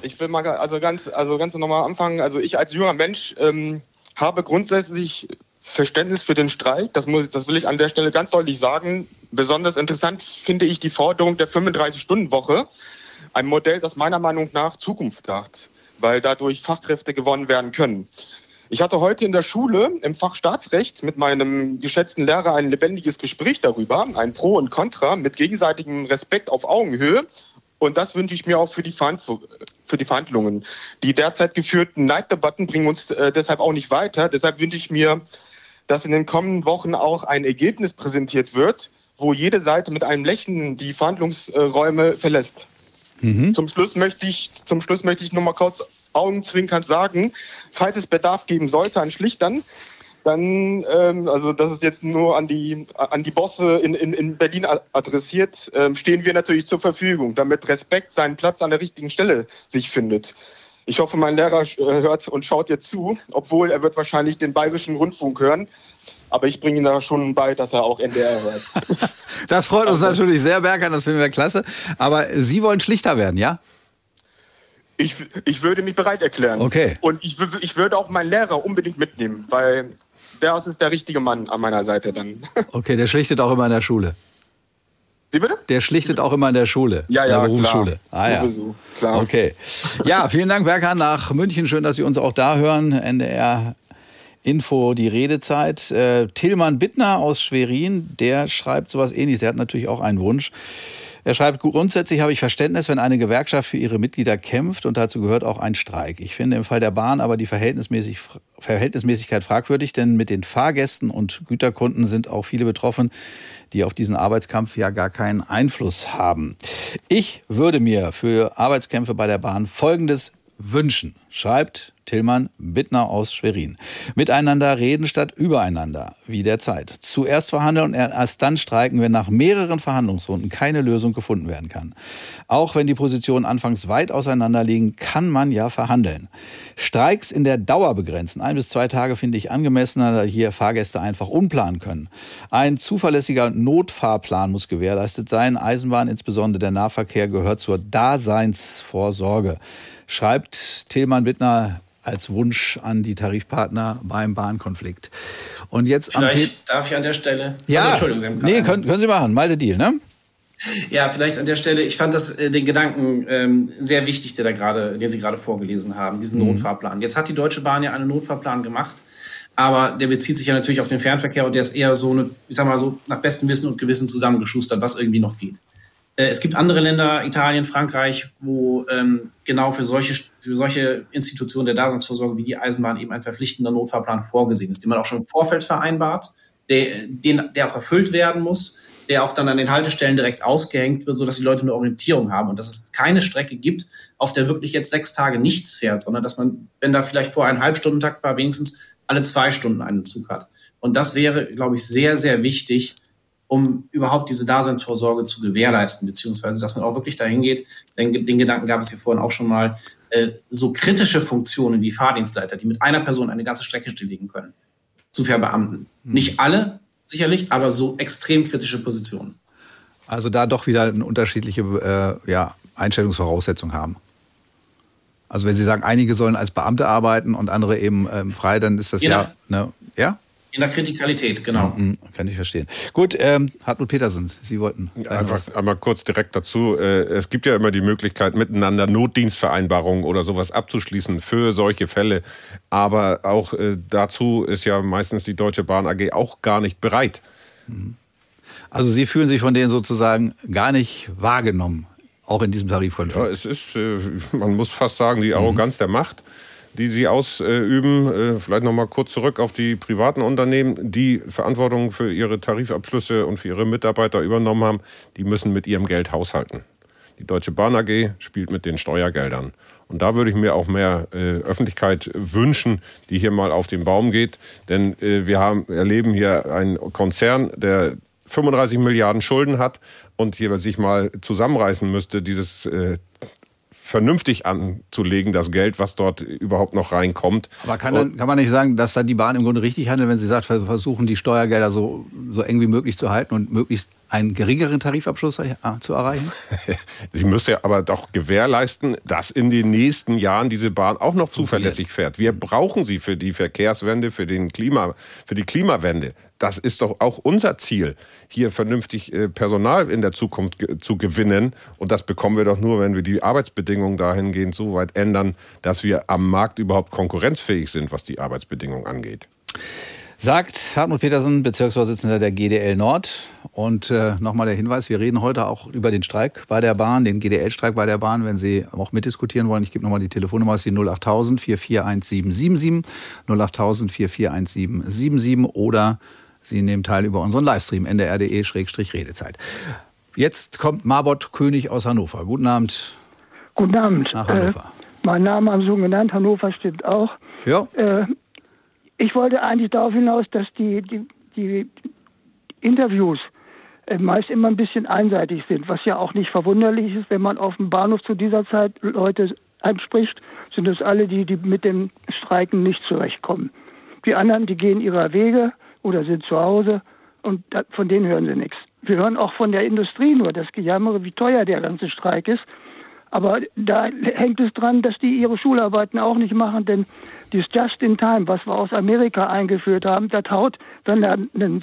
ich will mal also ganz, also ganz nochmal anfangen. Also ich als junger Mensch ähm, habe grundsätzlich Verständnis für den Streik. Das, muss, das will ich an der Stelle ganz deutlich sagen. Besonders interessant finde ich die Forderung der 35-Stunden-Woche. Ein Modell, das meiner Meinung nach Zukunft hat, weil dadurch Fachkräfte gewonnen werden können. Ich hatte heute in der Schule im Fach Staatsrecht mit meinem geschätzten Lehrer ein lebendiges Gespräch darüber, ein Pro und Contra mit gegenseitigem Respekt auf Augenhöhe. Und das wünsche ich mir auch für die, für die Verhandlungen. Die derzeit geführten Neiddebatten bringen uns äh, deshalb auch nicht weiter. Deshalb wünsche ich mir, dass in den kommenden Wochen auch ein Ergebnis präsentiert wird, wo jede Seite mit einem Lächeln die Verhandlungsräume verlässt. Zum Schluss möchte ich, zum Schluss möchte ich noch mal kurz augenzwinkernd sagen, falls es Bedarf geben sollte an Schlichtern, dann, ähm, also das ist jetzt nur an die, an die Bosse in, in, in Berlin adressiert, ähm, stehen wir natürlich zur Verfügung, damit Respekt seinen Platz an der richtigen Stelle sich findet. Ich hoffe, mein Lehrer äh, hört und schaut jetzt zu, obwohl er wird wahrscheinlich den bayerischen Rundfunk hören. Aber ich bringe ihm da schon bei, dass er auch NDR hört. Das freut uns natürlich sehr, Berghahn, das finden wir klasse. Aber Sie wollen Schlichter werden, ja? Ich, ich würde mich bereit erklären. Okay. Und ich, ich würde auch meinen Lehrer unbedingt mitnehmen, weil der ist der richtige Mann an meiner Seite dann. Okay, der schlichtet auch immer in der Schule. Wie bitte? Der schlichtet auch immer in der Schule. Ja, in ja, der Berufsschule. klar. Ah, ja. Sowieso, klar. Okay. Ja, vielen Dank, Berghahn, nach München. Schön, dass Sie uns auch da hören. NDR Info, die Redezeit. Äh, Tillmann Bittner aus Schwerin, der schreibt sowas ähnliches. Der hat natürlich auch einen Wunsch. Er schreibt, grundsätzlich habe ich Verständnis, wenn eine Gewerkschaft für ihre Mitglieder kämpft und dazu gehört auch ein Streik. Ich finde im Fall der Bahn aber die Verhältnismäßig, Verhältnismäßigkeit fragwürdig, denn mit den Fahrgästen und Güterkunden sind auch viele betroffen, die auf diesen Arbeitskampf ja gar keinen Einfluss haben. Ich würde mir für Arbeitskämpfe bei der Bahn Folgendes wünschen, schreibt Tillmann Bittner aus Schwerin. Miteinander reden statt übereinander, wie derzeit. Zuerst verhandeln und erst dann streiken, wenn nach mehreren Verhandlungsrunden keine Lösung gefunden werden kann. Auch wenn die Positionen anfangs weit auseinander liegen, kann man ja verhandeln. Streiks in der Dauer begrenzen, ein bis zwei Tage finde ich angemessener, da hier Fahrgäste einfach unplanen können. Ein zuverlässiger Notfahrplan muss gewährleistet sein. Eisenbahn, insbesondere der Nahverkehr, gehört zur Daseinsvorsorge schreibt Tillmann Wittner als Wunsch an die Tarifpartner beim Bahnkonflikt. Und jetzt Vielleicht darf ich an der Stelle. Ja, Also, Entschuldigung, Sie nee, können, können Sie machen. Malte Deal, ne? Ja, vielleicht an der Stelle, ich fand das, äh, den Gedanken ähm, sehr wichtig, der da gerade, den Sie gerade vorgelesen haben, diesen Mhm. Notfahrplan. Jetzt hat die Deutsche Bahn ja einen Notfahrplan gemacht, aber der bezieht sich ja natürlich auf den Fernverkehr und der ist eher so, eine, ich sag mal so, nach bestem Wissen und Gewissen zusammengeschustert, was irgendwie noch geht. Äh, es gibt andere Länder, Italien, Frankreich, wo ähm, genau für solche, für solche Institutionen der Daseinsvorsorge wie die Eisenbahn eben ein verpflichtender Notfahrplan vorgesehen ist, den man auch schon im Vorfeld vereinbart, der, den, der auch erfüllt werden muss, der auch dann an den Haltestellen direkt ausgehängt wird, sodass die Leute eine Orientierung haben und dass es keine Strecke gibt, auf der wirklich jetzt sechs Tage nichts fährt, sondern dass man, wenn da vielleicht vor einem Halbstundentakt war, wenigstens alle zwei Stunden einen Zug hat. Und das wäre, glaube ich, sehr, sehr wichtig, um überhaupt diese Daseinsvorsorge zu gewährleisten, beziehungsweise dass man auch wirklich dahin geht, den, den Gedanken gab es hier vorhin auch schon mal, äh, so kritische Funktionen wie Fahrdienstleiter, die mit einer Person eine ganze Strecke stilllegen können, zu verbeamten. Nicht alle, sicherlich, aber so extrem kritische Positionen. Also da doch wieder eine unterschiedliche äh, ja, Einstellungsvoraussetzungen haben. Also wenn Sie sagen, einige sollen als Beamte arbeiten und andere eben ähm, frei, dann ist das Je ja, ne, ja, In der Kritikalität, genau. Mhm, kann ich verstehen. Gut, ähm, Hartmut Petersen, Sie wollten Einfach einmal kurz direkt dazu. Äh, Es gibt ja immer die Möglichkeit, miteinander Notdienstvereinbarungen oder sowas abzuschließen für solche Fälle. Aber auch äh, dazu ist ja meistens die Deutsche Bahn AG auch gar nicht bereit. Also Sie fühlen sich von denen sozusagen gar nicht wahrgenommen, auch in diesem Tarifkonflikt. Ja, es ist, äh, man muss fast sagen, die Arroganz der Macht. Die sie ausüben. Äh, vielleicht noch mal kurz zurück auf die privaten Unternehmen, die Verantwortung für ihre Tarifabschlüsse und für ihre Mitarbeiter übernommen haben. Die müssen mit ihrem Geld haushalten. Die Deutsche Bahn AG spielt mit den Steuergeldern. Und da würde ich mir auch mehr äh, Öffentlichkeit wünschen, die hier mal auf den Baum geht. Denn äh, wir haben, erleben hier einen Konzern, der 35 Milliarden Schulden hat und hier sich mal zusammenreißen müsste, dieses äh, vernünftig anzulegen, das Geld, was dort überhaupt noch reinkommt. Aber kann, dann, kann man nicht sagen, dass dann die Bahn im Grunde richtig handelt, wenn sie sagt, wir versuchen die Steuergelder so, so eng wie möglich zu halten und möglichst einen geringeren Tarifabschluss zu erreichen? Sie müsste ja aber doch gewährleisten, dass in den nächsten Jahren diese Bahn auch noch zuverlässig fährt. Wir brauchen sie für die Verkehrswende, für, den Klima, für die Klimawende. Das ist doch auch unser Ziel, hier vernünftig äh, Personal in der Zukunft zu gewinnen. Und das bekommen wir doch nur, wenn wir die Arbeitsbedingungen dahingehend so weit ändern, dass wir am Markt überhaupt konkurrenzfähig sind, was die Arbeitsbedingungen angeht. Sagt Hartmut Petersen, Bezirksvorsitzender der GDL Nord. Und äh, nochmal der Hinweis, wir reden heute auch über den Streik bei der Bahn, den GDL-Streik bei der Bahn, wenn Sie auch mitdiskutieren wollen. Ich gebe nochmal die Telefonnummer, ist die 08000 441777, 08000 441777 oder Sie nehmen teil über unseren Livestream ndr.de-redezeit. Jetzt kommt Marbot König aus Hannover. Guten Abend. Guten Abend. Nach Hannover. Äh, mein Name haben Sie schon genannt, Hannover stimmt auch. Ja. Äh, ich wollte eigentlich darauf hinaus, dass die, die, die Interviews äh, meist immer ein bisschen einseitig sind, was ja auch nicht verwunderlich ist, wenn man auf dem Bahnhof zu dieser Zeit Leute anspricht, sind es alle die, die mit dem Streiken nicht zurechtkommen. Die anderen, die gehen ihrer Wege oder sind zu Hause und von denen hören sie nichts. Wir hören auch von der Industrie nur das Gejammere, wie teuer der ganze Streik ist. Aber da hängt es dran, dass die ihre Schularbeiten auch nicht machen, denn dieses Just in Time, was wir aus Amerika eingeführt haben, das haut, wenn da ein, ein,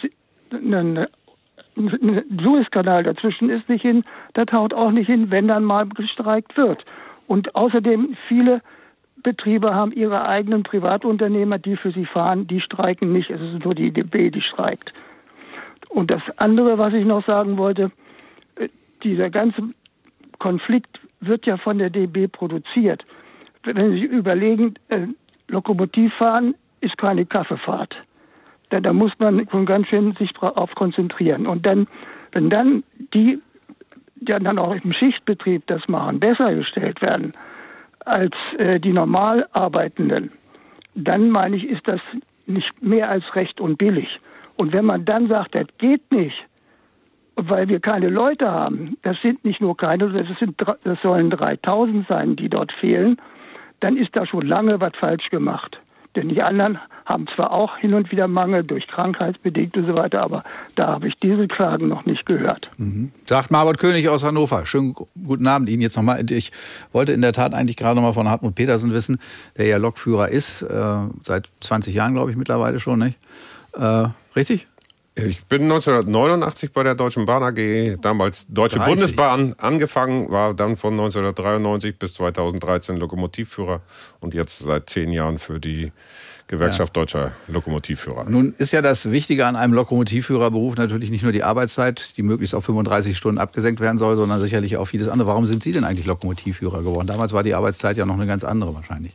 ein Suezkanal dazwischen ist, nicht hin, das haut auch nicht hin, wenn dann mal gestreikt wird. Und außerdem viele Betriebe haben ihre eigenen Privatunternehmer, die für sie fahren, die streiken nicht. Es ist nur die DB, die streikt. Und das andere, was ich noch sagen wollte, äh, dieser ganze Konflikt wird ja von der DB produziert. Wenn Sie überlegen, äh, Lokomotivfahren ist keine Kaffeefahrt. Da, da muss man schon ganz schön sich darauf konzentrieren. Und dann, wenn dann die, die dann auch im Schichtbetrieb das machen, besser gestellt werden als äh, die normal Arbeitenden, dann meine ich, ist das nicht mehr als recht und billig. Und wenn man dann sagt, das geht nicht, weil wir keine Leute haben, das sind nicht nur keine, das, sind, das sollen 3000 sein, die dort fehlen, dann ist da schon lange was falsch gemacht. Denn die anderen haben zwar auch hin und wieder Mangel durch krankheitsbedingt und so weiter, aber da habe ich diese Klagen noch nicht gehört. Mhm. Sagt Marbot König aus Hannover. Schönen guten Abend Ihnen jetzt nochmal. Ich wollte in der Tat eigentlich gerade nochmal von Hartmut Petersen wissen, der ja Lokführer ist, äh, seit 20 Jahren glaube ich mittlerweile schon, nicht? Äh, richtig? Ich bin 1989 bei der Deutschen Bahn AG, damals Deutsche 30. Bundesbahn, angefangen, war dann von 1993 bis 2013 Lokomotivführer und jetzt seit zehn Jahren für die Gewerkschaft ja. Deutscher Lokomotivführer. Nun ist ja das Wichtige an einem Lokomotivführerberuf natürlich nicht nur die Arbeitszeit, die möglichst auf 35 Stunden abgesenkt werden soll, sondern sicherlich auch vieles andere. Warum sind Sie denn eigentlich Lokomotivführer geworden? Damals war die Arbeitszeit ja noch eine ganz andere wahrscheinlich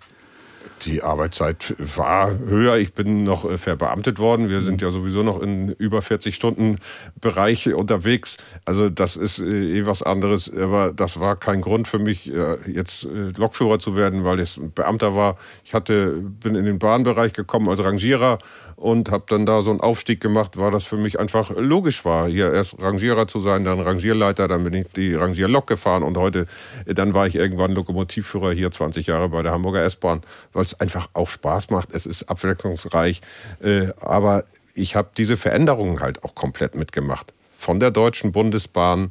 die Arbeitszeit war höher. Ich bin noch äh, verbeamtet worden. Wir sind ja sowieso noch in über 40 Stunden Bereich unterwegs. Also das ist äh, eh was anderes. Aber das war kein Grund für mich, äh, jetzt Lokführer zu werden, weil ich Beamter war. Ich hatte, bin in den Bahnbereich gekommen als Rangierer und habe dann da so einen Aufstieg gemacht, weil das für mich einfach logisch war, hier erst Rangierer zu sein, dann Rangierleiter, dann bin ich die Rangierlok gefahren und heute, dann war ich irgendwann Lokomotivführer hier 20 Jahre bei der Hamburger S-Bahn, weil es einfach auch Spaß macht, es ist abwechslungsreich, äh, aber ich habe diese Veränderungen halt auch komplett mitgemacht. Von der Deutschen Bundesbahn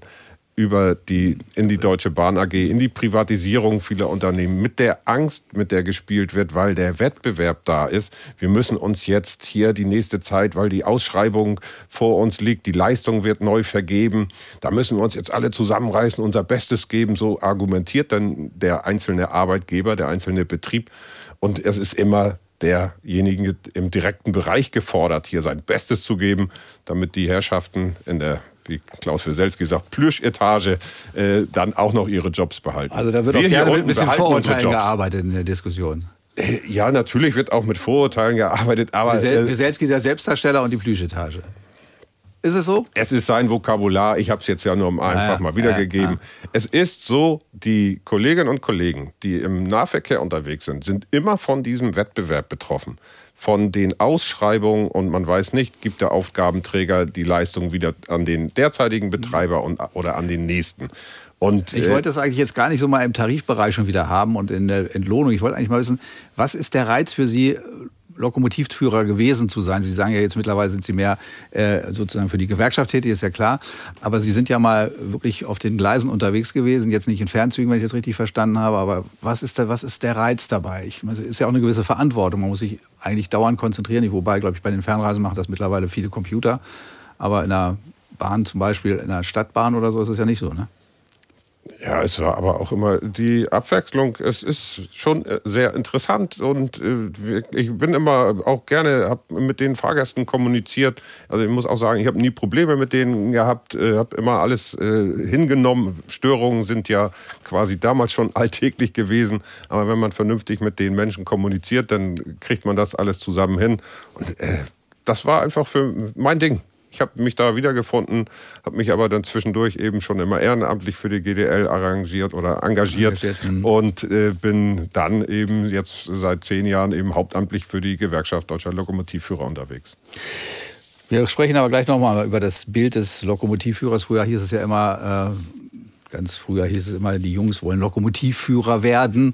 über die, in die Deutsche Bahn AG, in die Privatisierung vieler Unternehmen, mit der Angst, mit der gespielt wird, weil der Wettbewerb da ist. Wir müssen uns jetzt hier die nächste Zeit, weil die Ausschreibung vor uns liegt, die Leistung wird neu vergeben, da müssen wir uns jetzt alle zusammenreißen, unser Bestes geben, so argumentiert dann der einzelne Arbeitgeber, der einzelne Betrieb. Und es ist immer derjenigen im direkten Bereich gefordert, hier sein Bestes zu geben, damit die Herrschaften in der wie Klaus Wieselski sagt, Plüschetage, äh, dann auch noch ihre Jobs behalten. Also da wird Wir auch gerne mit ein bisschen Vorurteilen gearbeitet in der Diskussion. Ja, natürlich wird auch mit Vorurteilen gearbeitet, aber. Wieselski ist der Selbstdarsteller und die Plüschetage. Ist es so? Es ist sein Vokabular. Ich habe es jetzt ja nur einfach ja, mal wiedergegeben. Ja, ja. Es ist so, die Kolleginnen und Kollegen, die im Nahverkehr unterwegs sind, sind immer von diesem Wettbewerb betroffen. Von den Ausschreibungen und man weiß nicht, gibt der Aufgabenträger die Leistung wieder an den derzeitigen Betreiber und, oder an den nächsten. Und, ich wollte das eigentlich jetzt gar nicht so mal im Tarifbereich schon wieder haben und in der Entlohnung. Ich wollte eigentlich mal wissen, was ist der Reiz für Sie, Lokomotivführer gewesen zu sein. Sie sagen ja jetzt mittlerweile sind Sie mehr äh, sozusagen für die Gewerkschaft tätig, ist ja klar. Aber Sie sind ja mal wirklich auf den Gleisen unterwegs gewesen, jetzt nicht in Fernzügen, wenn ich das richtig verstanden habe. Aber was ist, der, was ist der Reiz dabei? Es ist ja auch eine gewisse Verantwortung. Man muss sich eigentlich dauernd konzentrieren. Wobei, glaube ich, bei den Fernreisen machen das mittlerweile viele Computer. Aber in einer Bahn zum Beispiel, in einer Stadtbahn oder so ist es ja nicht so, ne? Ja, es war aber auch immer die Abwechslung. Es ist schon äh, sehr interessant und äh, ich bin immer auch gerne, habe mit den Fahrgästen kommuniziert. Also ich muss auch sagen, ich habe nie Probleme mit denen gehabt, äh, habe immer alles hingenommen. Störungen sind ja quasi damals schon alltäglich gewesen, aber wenn man vernünftig mit den Menschen kommuniziert, dann kriegt man das alles zusammen hin. Und das war einfach für mein Ding. Ich habe mich da wiedergefunden, habe mich aber dann zwischendurch eben schon immer ehrenamtlich für die GDL arrangiert oder engagiert, mhm. und äh, bin dann eben jetzt seit zehn Jahren eben hauptamtlich für die Gewerkschaft Deutscher Lokomotivführer unterwegs. Wir sprechen aber gleich nochmal über das Bild des Lokomotivführers. Früher hieß es ja immer, äh, ganz früher hieß es immer, die Jungs wollen Lokomotivführer werden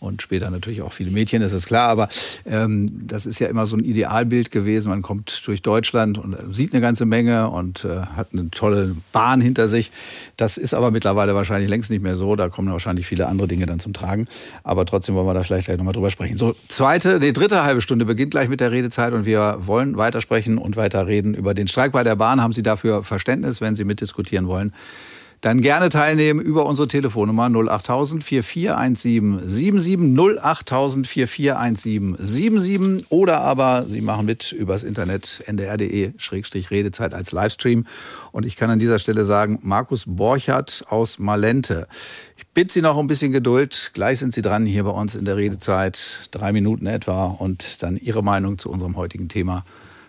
und später natürlich auch viele Mädchen, das ist klar. Aber ähm, das ist ja immer so ein Idealbild gewesen. Man kommt durch Deutschland und sieht eine ganze Menge und äh, hat eine tolle Bahn hinter sich. Das ist aber mittlerweile wahrscheinlich längst nicht mehr so. Da kommen wahrscheinlich viele andere Dinge dann zum Tragen. Aber trotzdem wollen wir da vielleicht gleich nochmal drüber sprechen. So, zweite, die dritte halbe Stunde beginnt gleich mit der Redezeit und wir wollen weitersprechen und weiter reden über den Streik bei der Bahn. Haben Sie dafür Verständnis, wenn Sie mitdiskutieren wollen? Dann gerne teilnehmen über unsere Telefonnummer 08000 4417 77 08000 4417 77 oder aber Sie machen mit übers Internet ndr.de-redezeit als Livestream. Und ich kann an dieser Stelle sagen, Markus Borchardt aus Malente. Ich bitte Sie noch ein bisschen Geduld. Gleich sind Sie dran hier bei uns in der Redezeit. Drei Minuten etwa und dann Ihre Meinung zu unserem heutigen Thema.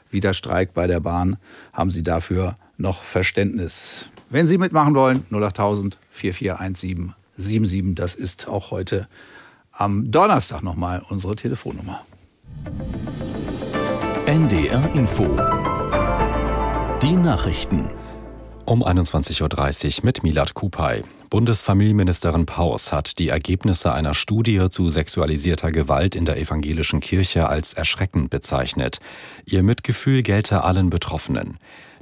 Wieder Streik bei der Bahn. Haben Sie dafür noch Verständnis? Wenn Sie mitmachen wollen, 08000 4417 77. Das ist auch heute am Donnerstag nochmal unsere Telefonnummer. NDR Info. Die Nachrichten. Um 21.30 Uhr mit Milad Kupay. Bundesfamilienministerin Paus hat die Ergebnisse einer Studie zu sexualisierter Gewalt in der evangelischen Kirche als erschreckend bezeichnet. Ihr Mitgefühl gelte allen Betroffenen.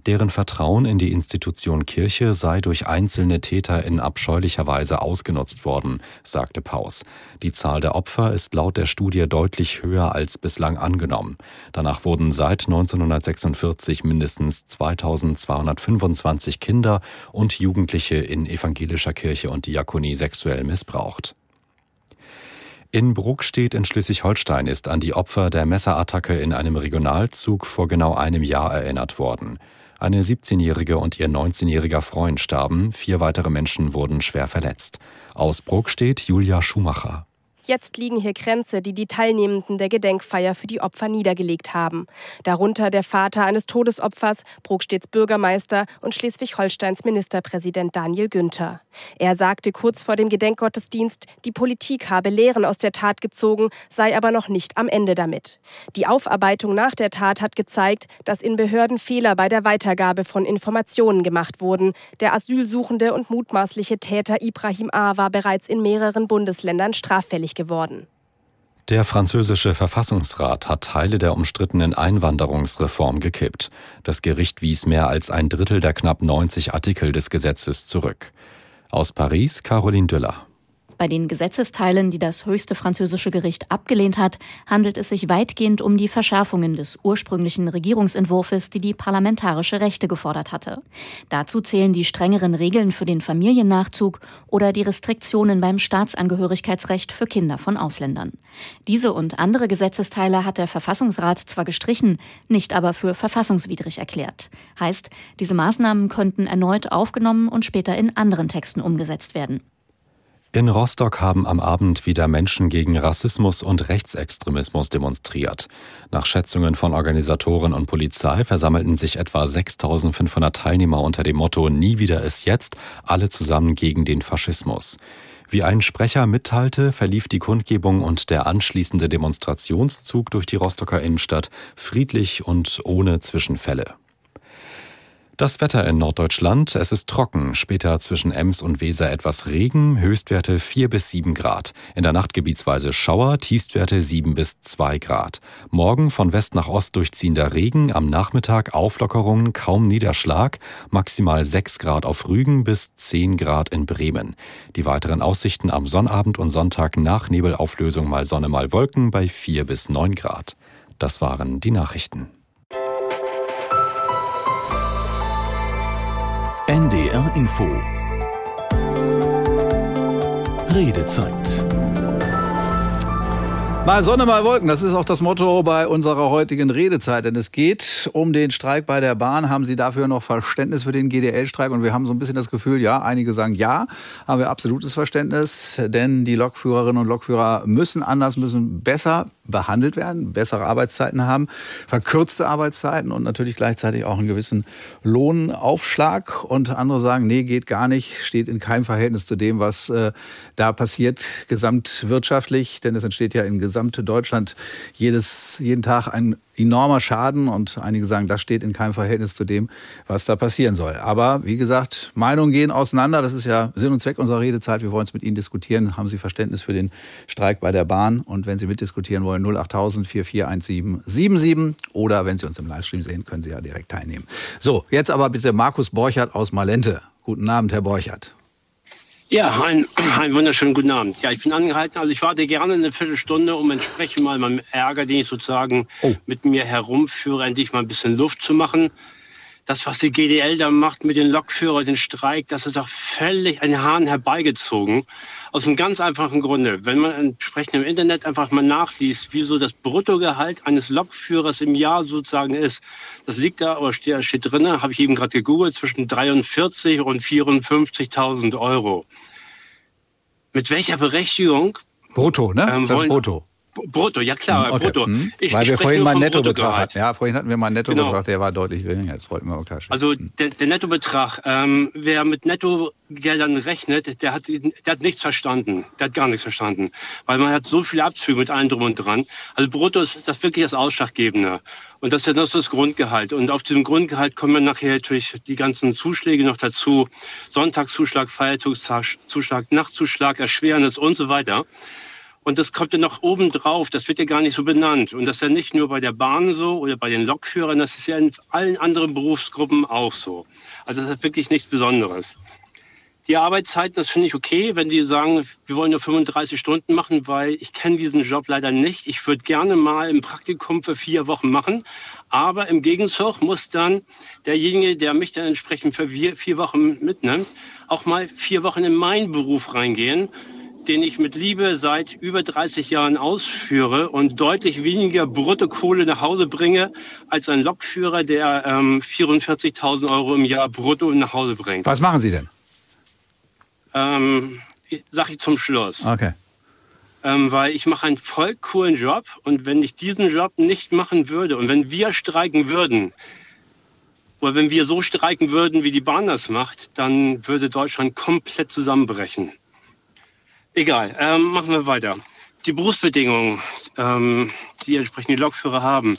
Deren Vertrauen in die Institution Kirche sei durch einzelne Täter in abscheulicher Weise ausgenutzt worden, sagte Paus. Die Zahl der Opfer ist laut der Studie deutlich höher als bislang angenommen. Danach wurden seit 1946 mindestens 2225 Kinder und Jugendliche in evangelischer Kirche und Diakonie sexuell missbraucht. In Bruckstedt in Schleswig-Holstein ist an die Opfer der Messerattacke in einem Regionalzug vor genau einem Jahr erinnert worden. Eine 17-jährige und ihr 19-jähriger Freund starben, vier weitere Menschen wurden schwer verletzt. Aus Bruck steht Julia Schumacher. Jetzt liegen hier Grenze, die die Teilnehmenden der Gedenkfeier für die Opfer niedergelegt haben. Darunter der Vater eines Todesopfers, Brokstedts Bürgermeister und Schleswig-Holsteins Ministerpräsident Daniel Günther. Er sagte kurz vor dem Gedenkgottesdienst, die Politik habe Lehren aus der Tat gezogen, sei aber noch nicht am Ende damit. Die Aufarbeitung nach der Tat hat gezeigt, dass in Behörden Fehler bei der Weitergabe von Informationen gemacht wurden. Der asylsuchende und mutmaßliche Täter Ibrahim A. war bereits in mehreren Bundesländern straffällig geworden. Der französische Verfassungsrat hat Teile der umstrittenen Einwanderungsreform gekippt. Das Gericht wies mehr als ein Drittel der knapp 90 Artikel des Gesetzes zurück. Aus Paris Caroline Düller. Bei den Gesetzesteilen, die das höchste französische Gericht abgelehnt hat, handelt es sich weitgehend um die Verschärfungen des ursprünglichen Regierungsentwurfs, die die parlamentarische Rechte gefordert hatte. Dazu zählen die strengeren Regeln für den Familiennachzug oder die Restriktionen beim Staatsangehörigkeitsrecht für Kinder von Ausländern. Diese und andere Gesetzesteile hat der Verfassungsrat zwar gestrichen, nicht aber für verfassungswidrig erklärt. Heißt, diese Maßnahmen könnten erneut aufgenommen und später in anderen Texten umgesetzt werden. In Rostock haben am Abend wieder Menschen gegen Rassismus und Rechtsextremismus demonstriert. Nach Schätzungen von Organisatoren und Polizei versammelten sich etwa 6500 Teilnehmer unter dem Motto Nie wieder ist jetzt, alle zusammen gegen den Faschismus. Wie ein Sprecher mitteilte, verlief die Kundgebung und der anschließende Demonstrationszug durch die Rostocker Innenstadt friedlich und ohne Zwischenfälle. Das Wetter in Norddeutschland. Es ist trocken. Später zwischen Ems und Weser etwas Regen. Höchstwerte 4 bis 7 Grad. In der Nacht gebietsweise Schauer. Tiefstwerte 7 bis 2 Grad. Morgen von West nach Ost durchziehender Regen. Am Nachmittag Auflockerungen, kaum Niederschlag. Maximal 6 Grad auf Rügen bis 10 Grad in Bremen. Die weiteren Aussichten am Sonnabend und Sonntag nach Nebelauflösung mal Sonne mal Wolken bei 4 bis 9 Grad. Das waren die Nachrichten. NDR Info Redezeit Mal Sonne, mal Wolken. Das ist auch das Motto bei unserer heutigen Redezeit. Denn es geht um den Streik bei der Bahn. Haben Sie dafür noch Verständnis für den GDL-Streik? Und wir haben so ein bisschen das Gefühl, ja, einige sagen ja, haben wir absolutes Verständnis. Denn die Lokführerinnen und Lokführer müssen anders, müssen besser behandelt werden, bessere Arbeitszeiten haben, verkürzte Arbeitszeiten und natürlich gleichzeitig auch einen gewissen Lohnaufschlag. Und andere sagen, nee, geht gar nicht, steht in keinem Verhältnis zu dem, was äh, da passiert, gesamtwirtschaftlich. Denn es entsteht ja in gesamte Deutschland jedes, jeden Tag ein enormer Schaden und einige sagen, das steht in keinem Verhältnis zu dem, was da passieren soll. Aber wie gesagt, Meinungen gehen auseinander. Das ist ja Sinn und Zweck unserer Redezeit. Wir wollen es mit Ihnen diskutieren. Haben Sie Verständnis für den Streik bei der Bahn? Und wenn Sie mitdiskutieren wollen, 08000 4417 77 oder wenn Sie uns im Livestream sehen, können Sie ja direkt teilnehmen. So, jetzt aber bitte Markus Borchert aus Malente. Guten Abend, Herr Borchert. Ja, einen, einen wunderschönen guten Abend. Ja, ich bin angehalten, also ich warte gerne eine Viertelstunde, um entsprechend mal meinem Ärger, den ich sozusagen oh. mit mir herumführe, endlich mal ein bisschen Luft zu machen. Das, was die GDL da macht mit den Lokführern, den Streik, das ist auch völlig den Haaren herbeigezogen. Aus einem ganz einfachen Grunde. Wenn man entsprechend im Internet einfach mal nachliest, wie so das Bruttogehalt eines Lokführers im Jahr sozusagen ist, das liegt da, oder steht, steht drin, habe ich eben gerade gegoogelt, zwischen 43 und 54.000 Euro. Mit welcher Berechtigung? Brutto, ne? Ähm, das ist Brutto. Brutto, ja klar, hm, okay. brutto. Hm. Ich, Weil ich wir vorhin mal einen Nettobetrag hatten. Ja, vorhin hatten wir mal einen Nettobetrag, genau. der war deutlich geringer. Jetzt wollten wir auch tauschen. Also hm. der, der Nettobetrag, ähm, wer mit Nettogeldern rechnet, der hat, der hat nichts verstanden. Der hat gar nichts verstanden. Weil man hat so viele Abzüge mit allem drum und dran. Also brutto ist das wirklich das Ausschlaggebende. Und das ist das, das Grundgehalt. Und auf diesem Grundgehalt kommen dann nachher natürlich die ganzen Zuschläge noch dazu. Sonntagszuschlag, Feiertagszuschlag, Nachtzuschlag, Erschwernis und so weiter. Und das kommt ja noch oben drauf, das wird ja gar nicht so benannt. Und das ist ja nicht nur bei der Bahn so oder bei den Lokführern, das ist ja in allen anderen Berufsgruppen auch so. Also das ist wirklich nichts Besonderes. Die Arbeitszeiten, das finde ich okay, wenn die sagen, wir wollen nur 35 Stunden machen, weil ich kenne diesen Job leider nicht. Ich würde gerne mal ein Praktikum für vier Wochen machen, aber im Gegenzug muss dann derjenige, der mich dann entsprechend für vier Wochen mitnimmt, auch mal vier Wochen in meinen Beruf reingehen den ich mit Liebe seit über 30 Jahren ausführe und deutlich weniger Bruttokohle nach Hause bringe als ein Lokführer, der ähm, 44.000 Euro im Jahr brutto nach Hause bringt. Was machen Sie denn? Ähm, sag ich zum Schluss. Okay. Ähm, weil ich mache einen voll coolen Job und wenn ich diesen Job nicht machen würde und wenn wir streiken würden, oder wenn wir so streiken würden, wie die Bahn das macht, dann würde Deutschland komplett zusammenbrechen. Egal, ähm, machen wir weiter. Die Berufsbedingungen, ähm, die entsprechend die Lokführer haben,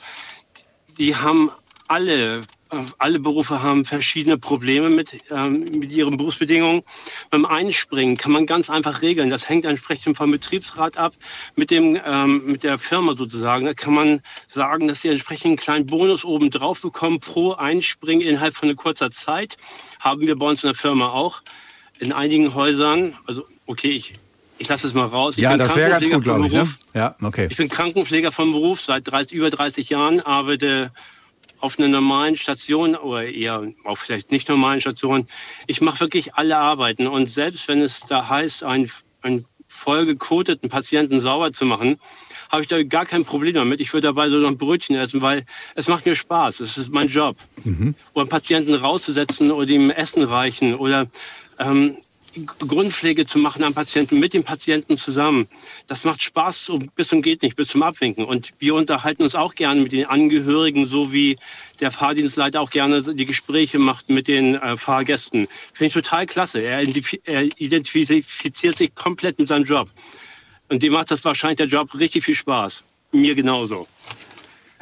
die haben alle, äh, alle Berufe haben verschiedene Probleme mit, ähm, mit ihren Berufsbedingungen. Beim Einspringen kann man ganz einfach regeln. Das hängt entsprechend vom Betriebsrat ab. Mit, dem, ähm, mit der Firma sozusagen da kann man sagen, dass sie entsprechend einen kleinen Bonus oben drauf bekommen pro Einspringen innerhalb von einer kurzer Zeit. Haben wir bei uns in der Firma auch. In einigen Häusern, also okay, ich ich lasse es mal raus. Ich ja, das wäre ganz gut, glaube ich. Ne? Ja, okay. Ich bin Krankenpfleger vom Beruf seit 30, über 30 Jahren, arbeite auf einer normalen Station oder eher auf vielleicht nicht normalen Station. Ich mache wirklich alle Arbeiten und selbst wenn es da heißt, einen, einen vollgekoteten Patienten sauber zu machen, habe ich da gar kein Problem damit. Ich würde dabei so noch ein Brötchen essen, weil es macht mir Spaß. Es ist mein Job. Mhm. Oder einen Patienten rauszusetzen oder ihm Essen reichen oder ähm, Grundpflege zu machen am Patienten, mit dem Patienten zusammen. Das macht Spaß bis zum geht nicht, bis zum Abwinken. Und wir unterhalten uns auch gerne mit den Angehörigen, so wie der Fahrdienstleiter auch gerne die Gespräche macht mit den äh, Fahrgästen. Finde ich total klasse. Er, er identifiziert sich komplett mit seinem Job. Und dem macht das wahrscheinlich der Job richtig viel Spaß. Mir genauso.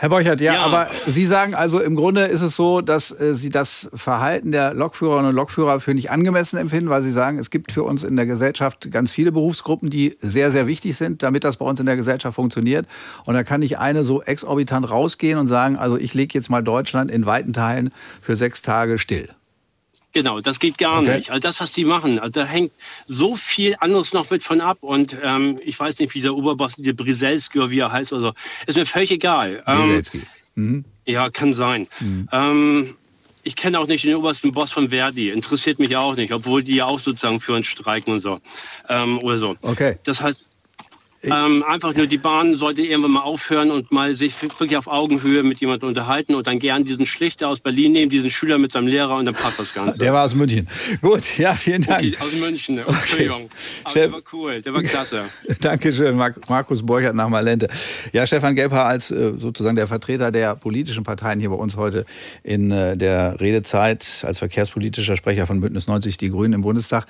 Herr Borchert, ja, ja, aber Sie sagen also, im Grunde ist es so, dass äh, Sie das Verhalten der Lokführerinnen und Lokführer für nicht angemessen empfinden, weil Sie sagen, es gibt für uns in der Gesellschaft ganz viele Berufsgruppen, die sehr, sehr wichtig sind, damit das bei uns in der Gesellschaft funktioniert. Und da kann nicht eine so exorbitant rausgehen und sagen, also ich lege jetzt mal Deutschland in weiten Teilen für sechs Tage still. Genau, das geht gar okay. nicht. Also das, was sie machen, also da hängt so viel anderes noch mit von ab. Und ähm, ich weiß nicht, wie der Oberboss, der Briselski oder wie er heißt, also ist mir völlig egal. Ähm, Briselski. Mhm. Ja, kann sein. Mhm. Ähm, ich kenne auch nicht den obersten Boss von Verdi, interessiert mich auch nicht, obwohl die ja auch sozusagen für uns streiken und so. Ähm, oder so. Okay. Das heißt, ähm, einfach nur die Bahn sollte irgendwann mal aufhören und mal sich wirklich auf Augenhöhe mit jemandem unterhalten und dann gern diesen Schlichter aus Berlin nehmen, diesen Schüler mit seinem Lehrer und dann passt das Ganze. Der war aus München. Gut, ja, vielen Dank. Okay, aus München, okay. Entschuldigung. Aber der war cool, der war klasse. Dankeschön, Markus Borchert nach Malente. Ja, Stefan Gelbhaar als äh, sozusagen der Vertreter der politischen Parteien hier bei uns heute in äh, der Redezeit als verkehrspolitischer Sprecher von Bündnis 90 Die Grünen im Bundestag.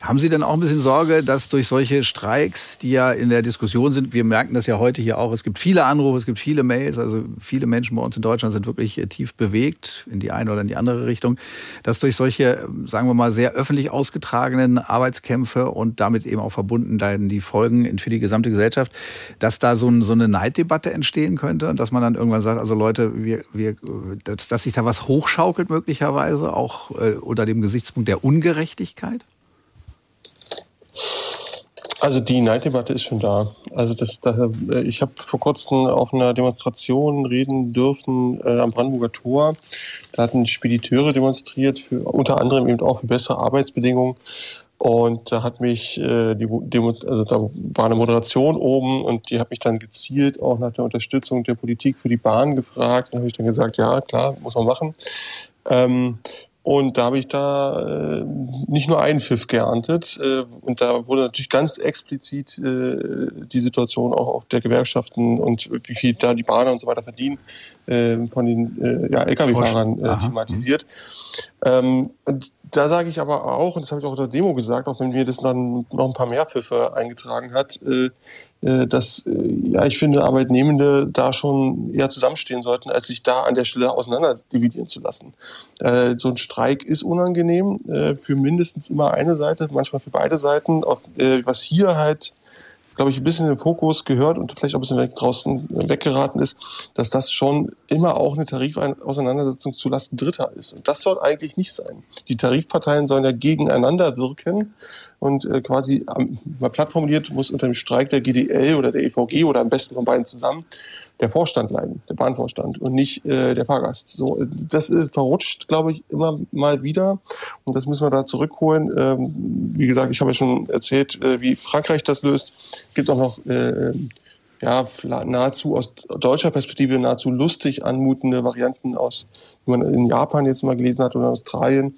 Haben Sie denn auch ein bisschen Sorge, dass durch solche Streiks, die ja in der Diskussion sind. Wir merken das ja heute hier auch. Es gibt viele Anrufe, es gibt viele Mails. Also viele Menschen bei uns in Deutschland sind wirklich äh, tief bewegt in die eine oder in die andere Richtung. Dass durch solche, sagen wir mal, sehr öffentlich ausgetragenen Arbeitskämpfe und damit eben auch verbunden dann die Folgen für die gesamte Gesellschaft, dass da so, ein, so eine Neiddebatte entstehen könnte und dass man dann irgendwann sagt, also Leute, wir, wir, dass, dass sich da was hochschaukelt möglicherweise, auch äh, unter dem Gesichtspunkt der Ungerechtigkeit? Also die Neiddebatte ist schon da. Also das, da, äh, ich habe vor kurzem auf einer Demonstration reden dürfen äh, am Brandenburger Tor. Da hatten Spediteure demonstriert, für, unter anderem eben auch für bessere Arbeitsbedingungen. Und da hat mich äh, die Demo, also da war eine Moderation oben und die hat mich dann gezielt auch nach der Unterstützung der Politik für die Bahn gefragt. Da habe ich dann gesagt, ja klar, muss man machen. Ähm, und da habe ich da äh, nicht nur einen Pfiff geerntet. Äh, und da wurde natürlich ganz explizit äh, die Situation auch auf der Gewerkschaften und wie viel da die Bahner und so weiter verdienen, äh, von den äh, ja, Lkw-Fahrern äh, thematisiert. Ähm, und da sage ich aber auch, und das habe ich auch unter Demo gesagt, auch wenn mir das dann noch ein paar mehr Pfiffe eingetragen hat, äh, äh, dass äh, ja ich finde Arbeitnehmende da schon eher zusammenstehen sollten, als sich da an der Stelle auseinander dividieren zu lassen. Äh, so ein Streik ist unangenehm für mindestens immer eine Seite, manchmal für beide Seiten. Auch, was hier halt glaube ich, ein bisschen den Fokus gehört und vielleicht auch ein bisschen weg draußen weggeraten ist, dass das schon immer auch eine Tarifauseinandersetzung zulasten Dritter ist. Und das soll eigentlich nicht sein. Die Tarifparteien sollen ja gegeneinander wirken und äh, quasi, mal platt formuliert, muss unter dem Streik der GDL oder der EVG oder am besten von beiden zusammen der Vorstand leiden, der Bahnvorstand und nicht äh, der Fahrgast. So, das ist verrutscht, glaube ich, immer mal wieder und das müssen wir da zurückholen. Ähm, wie gesagt, ich habe ja schon erzählt, äh, wie Frankreich das löst. Es gibt auch noch äh, ja, nahezu aus deutscher Perspektive nahezu lustig anmutende Varianten aus, die man in Japan jetzt mal gelesen hat oder in Australien,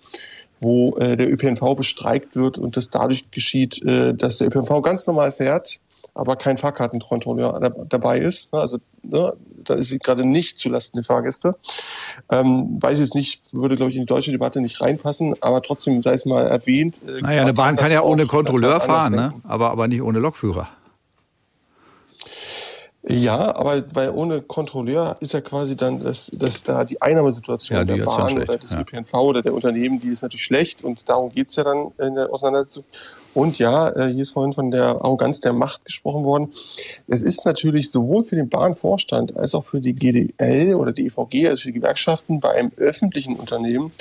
wo äh, der ÖPNV bestreikt wird und das dadurch geschieht, äh, dass der ÖPNV ganz normal fährt, aber kein Fahrkartenkontrolleur dabei ist. Ne? Also ne, da ist sie gerade nicht zulasten der Fahrgäste. Ähm, weiß ich jetzt nicht, würde, glaube ich, in die deutsche Debatte nicht reinpassen, aber trotzdem sei es mal erwähnt. Äh, naja, eine Bahn kann ja ohne Kontrolleur fahren, ne? aber, aber nicht ohne Lokführer. Ja, aber weil ohne Kontrolleur ist ja quasi dann, dass, dass da die Einnahmesituation ja, die der Bahn oder des ja. ÖPNV oder der Unternehmen, die ist natürlich schlecht und darum geht's ja dann in der Auseinandersetzung. Und ja, äh, hier ist vorhin von der Arroganz der Macht gesprochen worden. Es ist natürlich sowohl für den Bahnvorstand als auch für die GDL oder die EVG, also für die Gewerkschaften bei einem öffentlichen Unternehmen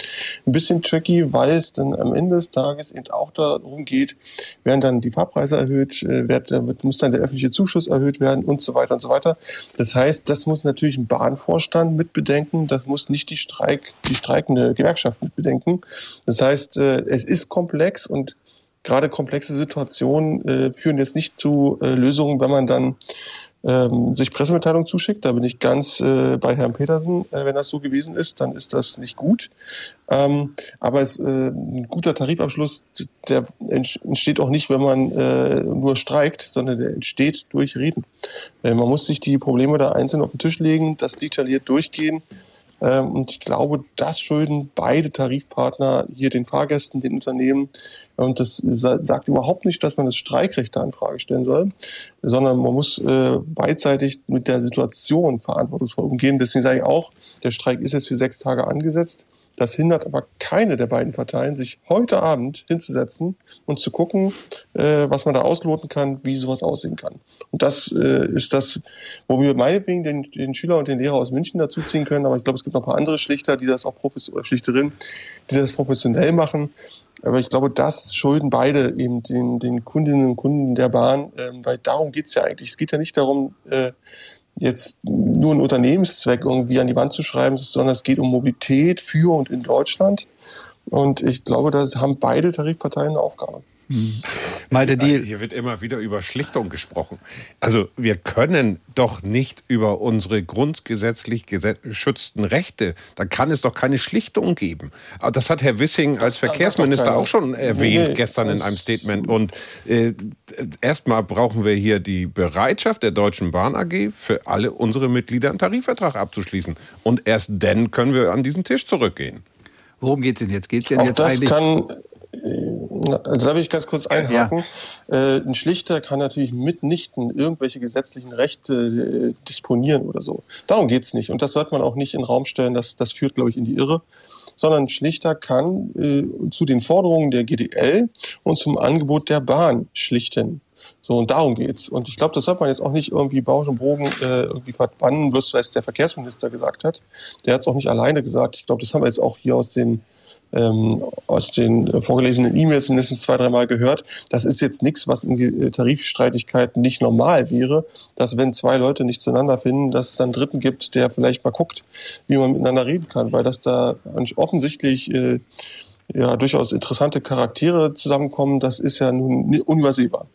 ein bisschen tricky, weil es dann am Ende des Tages eben auch darum geht, werden dann die Fahrpreise erhöht, äh, wird, muss dann der öffentliche Zuschuss erhöht werden und so weiter und so weiter. Das heißt, das muss natürlich ein Bahnvorstand mitbedenken, das muss nicht die Streik, die streikende Gewerkschaft mitbedenken. Das heißt, äh, es ist komplex und gerade komplexe Situationen äh, führen jetzt nicht zu äh, Lösungen, wenn man dann ähm, sich Pressemitteilungen zuschickt. Da bin ich ganz äh, bei Herrn Petersen. Äh, wenn das so gewesen ist, dann ist das nicht gut. Ähm, aber es, äh, ein guter Tarifabschluss, der entsteht auch nicht, wenn man äh, nur streikt, sondern der entsteht durch Reden. Äh, man muss sich die Probleme da einzeln auf den Tisch legen, das detailliert durchgehen. Ähm, und ich glaube, das schulden beide Tarifpartner hier den Fahrgästen, den Unternehmen. Und das sagt überhaupt nicht, dass man das Streikrecht da in Frage stellen soll, sondern man muss äh, beidseitig mit der Situation verantwortungsvoll umgehen. Deswegen sage ich auch, der Streik ist jetzt für sechs Tage angesetzt. Das hindert aber keine der beiden Parteien, sich heute Abend hinzusetzen und zu gucken, äh, was man da ausloten kann, wie sowas aussehen kann. Und das äh, ist das, wo wir meinetwegen den, den Schüler und den Lehrer aus München dazuziehen können. Aber ich glaube, es gibt noch ein paar andere Schlichter, die das auch professionell, Schlichterinnen, die das professionell machen. Aber ich glaube, das schulden beide eben den, den Kundinnen und Kunden der Bahn, ähm, weil darum geht's ja eigentlich. Es geht ja nicht darum, äh, jetzt nur einen Unternehmenszweck irgendwie an die Wand zu schreiben, sondern es geht um Mobilität für und in Deutschland. Und ich glaube, da haben beide Tarifparteien eine Aufgabe. Malte, die Hier wird immer wieder über Schlichtung gesprochen. Also wir können doch nicht über unsere grundgesetzlich geschützten Rechte, da kann es doch keine Schlichtung geben. Aber das hat Herr Wissing als Verkehrsminister auch schon erwähnt nee, gestern in einem Statement. Und äh, erstmal brauchen wir hier die Bereitschaft der Deutschen Bahn AG für alle unsere Mitglieder einen Tarifvertrag abzuschließen. Und erst dann können wir an diesen Tisch zurückgehen. Worum geht es denn jetzt? Geht es denn auch jetzt das eigentlich? Kann also da will ich ganz kurz einhaken. Ja. Äh, ein Schlichter kann natürlich mitnichten irgendwelche gesetzlichen Rechte äh, disponieren oder so. Darum geht's nicht. Und das sollte man auch nicht in den Raum stellen. Das, das führt, glaube ich, in die Irre. Sondern ein Schlichter kann äh, zu den Forderungen der GDL und zum Angebot der Bahn schlichten. So, und darum geht's. Und ich glaube, das sollte man jetzt auch nicht irgendwie Bausch und Bogen äh, irgendwie verbannen, bloß weil es der Verkehrsminister gesagt hat. Der hat es auch nicht alleine gesagt. Ich glaube, das haben wir jetzt auch hier aus den ähm, aus den vorgelesenen E-Mails mindestens zwei, dreimal gehört. Das ist jetzt nichts, was in äh, Tarifstreitigkeiten nicht normal wäre, dass wenn zwei Leute nicht zueinander finden, dass es dann Dritten gibt, der vielleicht mal guckt, wie man miteinander reden kann, weil das da offensichtlich äh, ja durchaus interessante Charaktere zusammenkommen, das ist ja nun unübersehbar.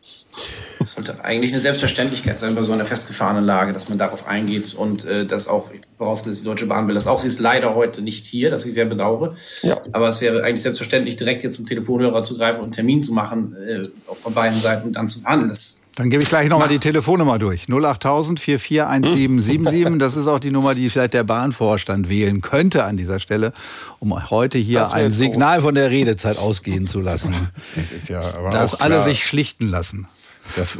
Das sollte eigentlich eine Selbstverständlichkeit sein bei so einer festgefahrenen Lage, dass man darauf eingeht und äh, das auch, vorausgesetzt die Deutsche Bahn will das auch. Sie ist leider heute nicht hier, das ich sehr bedauere. Ja. Aber es wäre eigentlich selbstverständlich, direkt jetzt zum Telefonhörer zu greifen und einen Termin zu machen, äh, von beiden Seiten und dann zu verhandeln. Das dann gebe ich gleich nochmal die Telefonnummer durch. 08000 441777. Das ist auch die Nummer, die vielleicht der Bahnvorstand wählen könnte an dieser Stelle, um heute hier ein Signal von der Redezeit ausgehen zu lassen. Das ist ja aber Dass alle sich schlichten lassen. Das,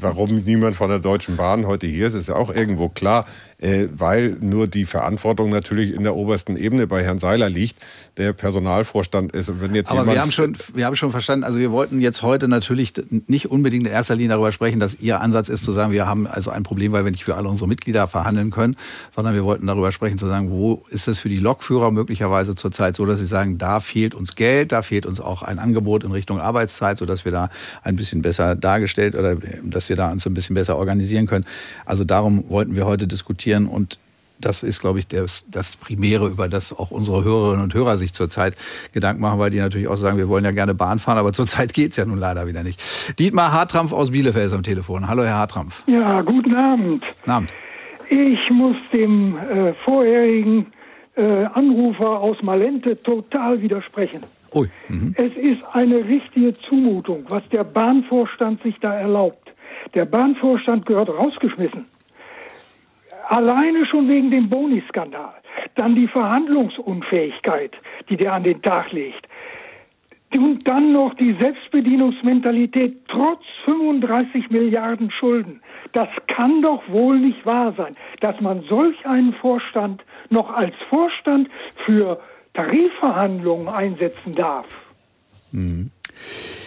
warum niemand von der Deutschen Bahn heute hier ist, ist ja auch irgendwo klar, weil nur die Verantwortung natürlich in der obersten Ebene bei Herrn Seiler liegt, der Personalvorstand ist. Und wenn jetzt Aber wir haben, schon, wir haben schon verstanden, also wir wollten jetzt heute natürlich nicht unbedingt in erster Linie darüber sprechen, dass Ihr Ansatz ist zu sagen, wir haben also ein Problem, weil wir nicht für alle unsere Mitglieder verhandeln können, sondern wir wollten darüber sprechen, zu sagen, wo ist es für die Lokführer möglicherweise zurzeit so, dass sie sagen, da fehlt uns Geld, da fehlt uns auch ein Angebot in Richtung Arbeitszeit, sodass wir da ein bisschen besser dargestellt oder dass wir da uns ein bisschen besser organisieren können. Also darum wollten wir heute diskutieren und das ist, glaube ich, das, das Primäre, über das auch unsere Hörerinnen und Hörer sich zurzeit Gedanken machen, weil die natürlich auch sagen, wir wollen ja gerne Bahn fahren, aber zurzeit geht's ja nun leider wieder nicht. Dietmar Hartrampf aus Bielefeld ist am Telefon. Hallo, Herr Hartrampf. Ja, guten Abend. Guten Abend. Ich muss dem äh, vorherigen äh, Anrufer aus Malente total widersprechen. Ui. Mhm. Es ist eine richtige Zumutung, was der Bahnvorstand sich da erlaubt. Der Bahnvorstand gehört rausgeschmissen. Alleine schon wegen dem Boni-Skandal. Dann die Verhandlungsunfähigkeit, die der an den Tag legt. Und dann noch die Selbstbedienungsmentalität trotz 35 Milliarden Schulden. Das kann doch wohl nicht wahr sein, dass man solch einen Vorstand noch als Vorstand für Tarifverhandlungen einsetzen darf. Mhm.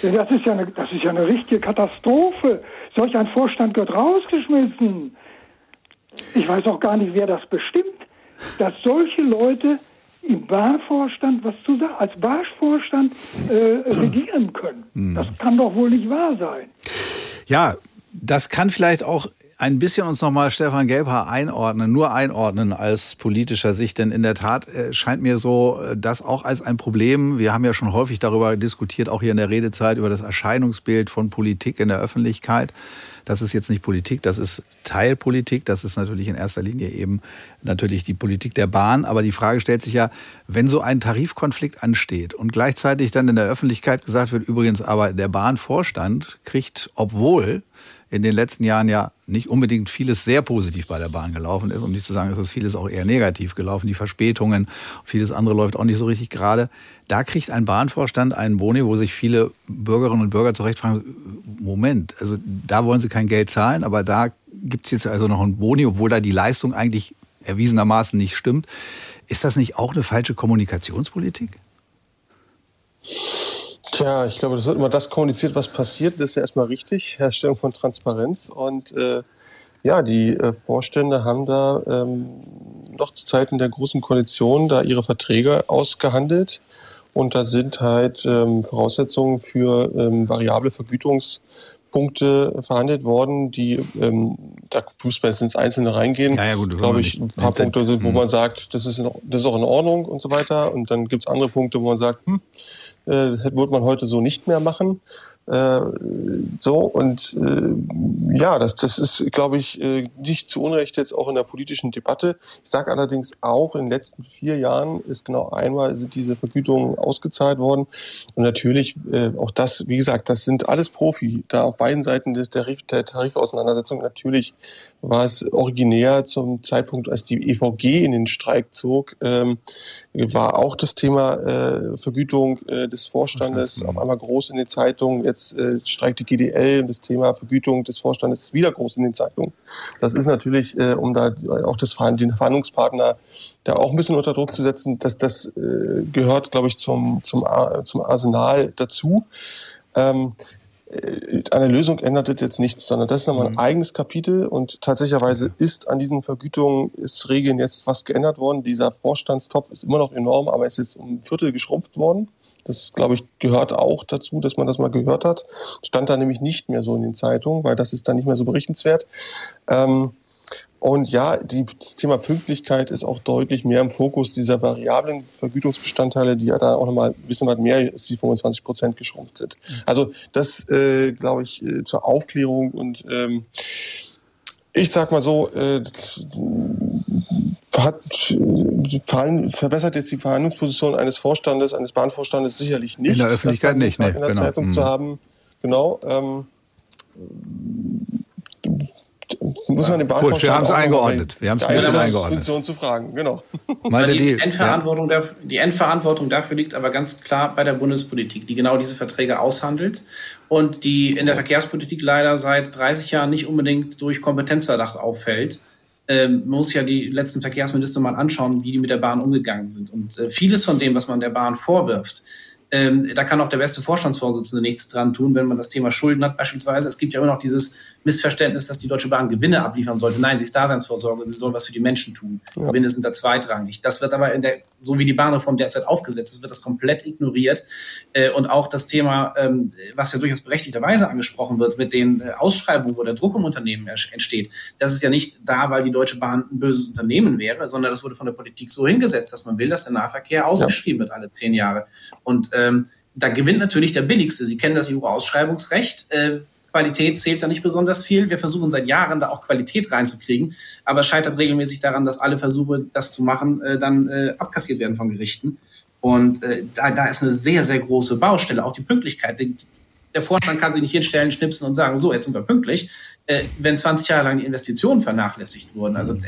Das ist, ja eine, das ist ja eine richtige Katastrophe. Solch ein Vorstand gehört rausgeschmissen. Ich weiß auch gar nicht, wer das bestimmt, dass solche Leute im Bahnvorstand was zu sagen, als Bahnvorstand äh, regieren können. Mhm. Das kann doch wohl nicht wahr sein. Ja, das kann vielleicht auch ein bisschen uns nochmal Stefan Gelbhaar einordnen, nur einordnen als politischer Sicht, denn in der Tat äh, scheint mir so äh, das auch als ein Problem. Wir haben ja schon häufig darüber diskutiert, auch hier in der Redezeit, über das Erscheinungsbild von Politik in der Öffentlichkeit das ist jetzt nicht Politik, das ist Teilpolitik, das ist natürlich in erster Linie eben natürlich die Politik der Bahn. Aber die Frage stellt sich ja, wenn so ein Tarifkonflikt ansteht und gleichzeitig dann in der Öffentlichkeit gesagt wird, übrigens aber der Bahnvorstand kriegt, obwohl in den letzten Jahren ja nicht unbedingt vieles sehr positiv bei der Bahn gelaufen ist, um nicht zu sagen, es ist vieles auch eher negativ gelaufen, die Verspätungen, vieles andere läuft auch nicht so richtig gerade. Da kriegt ein Bahnvorstand einen Boni, wo sich viele Bürgerinnen und Bürger zurecht fragen, Moment, also da wollen sie kein Geld zahlen, aber da gibt es jetzt also noch einen Boni, obwohl da die Leistung eigentlich erwiesenermaßen nicht stimmt. Ist das nicht auch eine falsche Kommunikationspolitik? Tja, ich glaube, das wird immer das kommuniziert, was passiert. Das ist ja erstmal richtig. Herstellung von Transparenz. Und äh, ja, die äh, Vorstände haben da ähm, noch zu Zeiten der großen Koalition da ihre Verträge ausgehandelt. Und da sind halt ähm, Voraussetzungen für ähm, variable Vergütungspunkte verhandelt worden, die ähm, da muss man jetzt ins Einzelne reingehen. Ja, ja, gut, glaube ich, ein paar Punkte sind, wo mhm. man sagt, das ist, in, das ist auch in Ordnung und so weiter. Und dann gibt's andere Punkte, wo man sagt, hm, äh, würde man heute so nicht mehr machen. Äh, so und äh, ja, das, das ist, glaube ich, äh, nicht zu Unrecht jetzt auch in der politischen Debatte. Ich sage allerdings auch, in den letzten vier Jahren ist genau einmal diese Vergütungen ausgezahlt worden. Und natürlich, äh, auch das, wie gesagt, das sind alles Profi, da auf beiden Seiten des, der, der Tarifauseinandersetzung. Natürlich war es originär zum Zeitpunkt, als die EVG in den Streik zog, ähm, war auch das Thema äh, Vergütung äh, des Vorstandes auf einmal groß in den Zeitungen. Jetzt äh, streikt die GDL das Thema Vergütung des Vorstandes ist wieder groß in den Zeitungen. Das ist natürlich, äh, um da auch das, den Verhandlungspartner da auch ein bisschen unter Druck zu setzen, dass das äh, gehört, glaube ich, zum, zum, zum Arsenal dazu. Ähm, äh, an der Lösung ändert das jetzt nichts, sondern das ist nochmal ein mhm. eigenes Kapitel und tatsächlicherweise ist an diesen Vergütungsregeln jetzt was geändert worden. Dieser Vorstandstopf ist immer noch enorm, aber es ist um ein Viertel geschrumpft worden. Das, glaube ich, gehört auch dazu, dass man das mal gehört hat. Stand da nämlich nicht mehr so in den Zeitungen, weil das ist dann nicht mehr so berichtenswert. Ähm, und ja, die, das Thema Pünktlichkeit ist auch deutlich mehr im Fokus dieser variablen Vergütungsbestandteile, die ja da auch nochmal ein bisschen was mehr als die 25 Prozent geschrumpft sind. Also das, äh, glaube ich, äh, zur Aufklärung und ähm, ich sag mal so, äh, hat, äh, verbessert jetzt die Verhandlungsposition eines Vorstandes, eines Bahnvorstandes sicherlich nicht. In der Öffentlichkeit nicht, ne? In der genau. Zeitung mhm. zu haben. Genau. Ähm, muss man den Bahnvorstand Gut, wir haben es eingeordnet. Wir haben es ein eingeordnet. Funktion zu fragen, genau. Die, die, Endverantwortung ja. dafür, die Endverantwortung dafür liegt aber ganz klar bei der Bundespolitik, die genau diese Verträge aushandelt und die in der Verkehrspolitik leider seit 30 Jahren nicht unbedingt durch Kompetenzverdacht auffällt. Ähm, man muss sich ja die letzten Verkehrsminister mal anschauen, wie die mit der Bahn umgegangen sind. Und äh, vieles von dem, was man der Bahn vorwirft, ähm, da kann auch der beste Vorstandsvorsitzende nichts dran tun, wenn man das Thema Schulden hat beispielsweise. Es gibt ja immer noch dieses Missverständnis, dass die Deutsche Bahn Gewinne abliefern sollte. Nein, sie ist Daseinsvorsorge, sie soll was für die Menschen tun. Ja. Gewinne sind da zweitrangig. Das wird aber in der, so wie die Bahnreform derzeit aufgesetzt ist, wird das komplett ignoriert. Äh, und auch das Thema, ähm, was ja durchaus berechtigterweise angesprochen wird, mit den äh, Ausschreibungen, wo der Druck im Unternehmen entsteht, das ist ja nicht da, weil die Deutsche Bahn ein böses Unternehmen wäre, sondern das wurde von der Politik so hingesetzt, dass man will, dass der Nahverkehr ausgeschrieben ja. wird alle zehn Jahre. Und ähm, da gewinnt natürlich der Billigste. Sie kennen das EU-Ausschreibungsrecht. Äh, Qualität zählt da nicht besonders viel. Wir versuchen seit Jahren da auch Qualität reinzukriegen, aber scheitert regelmäßig daran, dass alle Versuche, das zu machen, äh, dann äh, abkassiert werden von Gerichten. Und äh, da, da ist eine sehr, sehr große Baustelle, auch die Pünktlichkeit. Der Vorstand kann sich nicht hinstellen, schnipsen und sagen, so, jetzt sind wir pünktlich, äh, wenn 20 Jahre lang die Investitionen vernachlässigt wurden. Also äh,